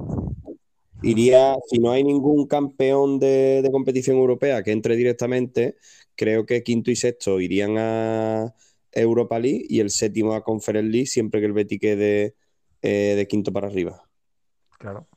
Iría, si no hay ningún campeón de, de competición europea que entre directamente, creo que quinto y sexto irían a Europa League y el séptimo a Conference League siempre que el Betis quede eh, de quinto para arriba. Claro.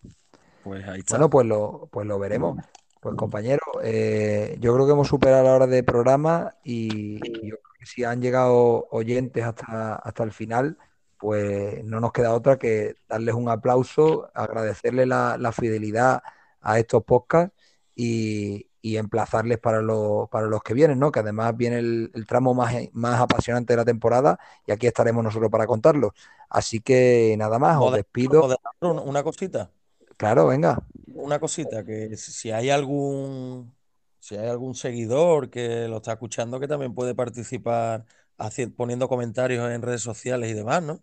Pues ahí está. Bueno, pues lo, pues lo veremos. Pues compañero, eh, yo creo que hemos superado la hora de programa y, y yo creo que si han llegado oyentes hasta, hasta el final, pues no nos queda otra que darles un aplauso, agradecerles la, la fidelidad a estos podcasts y, y emplazarles para, los para los que vienen, ¿no? Que además viene el, el tramo más, más apasionante de la temporada y aquí estaremos nosotros para contarlo. Así que nada más, os despido. una cosita. Claro, venga. Una cosita, que si hay algún, si hay algún seguidor que lo está escuchando, que también puede participar haci- poniendo comentarios en redes sociales y demás, ¿no?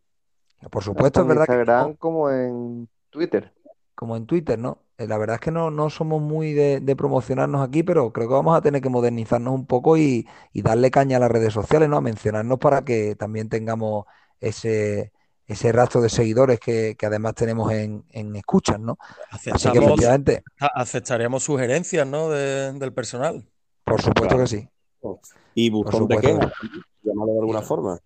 Por supuesto, es Tanto en verdad que Instagram como en Twitter. como en Twitter, ¿no? Eh, La verdad es que no, no somos muy de, de promocionarnos aquí, pero creo que vamos a tener que modernizarnos un poco y, y darle caña a las redes sociales, ¿no? A mencionarnos para que también tengamos ese, ese rastro de seguidores que, que además tenemos en, en escuchas, ¿no? Así que Aceptamos, efectivamente, aceptaríamos sugerencias, ¿no? de- del personal. por supuesto Claro. que sí. Y buzón de supuesto. quejas, llámalo de alguna forma.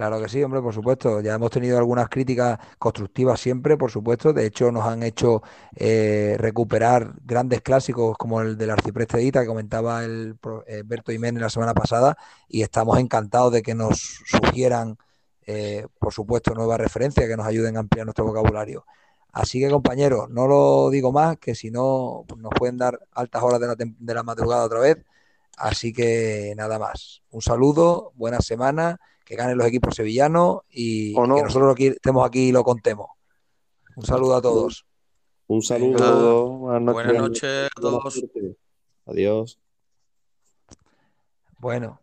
Claro que sí, hombre, por supuesto. Ya hemos tenido algunas críticas constructivas siempre, por supuesto. De hecho, nos han hecho eh, recuperar grandes clásicos como el del Arcipreste de Ita, que comentaba el eh, Berto Jiménez la semana pasada, y estamos encantados de que nos sugieran, eh, por supuesto, nuevas referencias que nos ayuden a ampliar nuestro vocabulario. Así que, compañeros, no lo digo más, que si no, nos pueden dar altas horas de la, de la madrugada otra vez. Así que nada más. Un saludo, buena semana, que ganen los equipos sevillanos y que nosotros aquí, estemos aquí y lo contemos. Un saludo a todos. Un saludo. Buenas noches, Buenas noches a todos. Adiós. Bueno.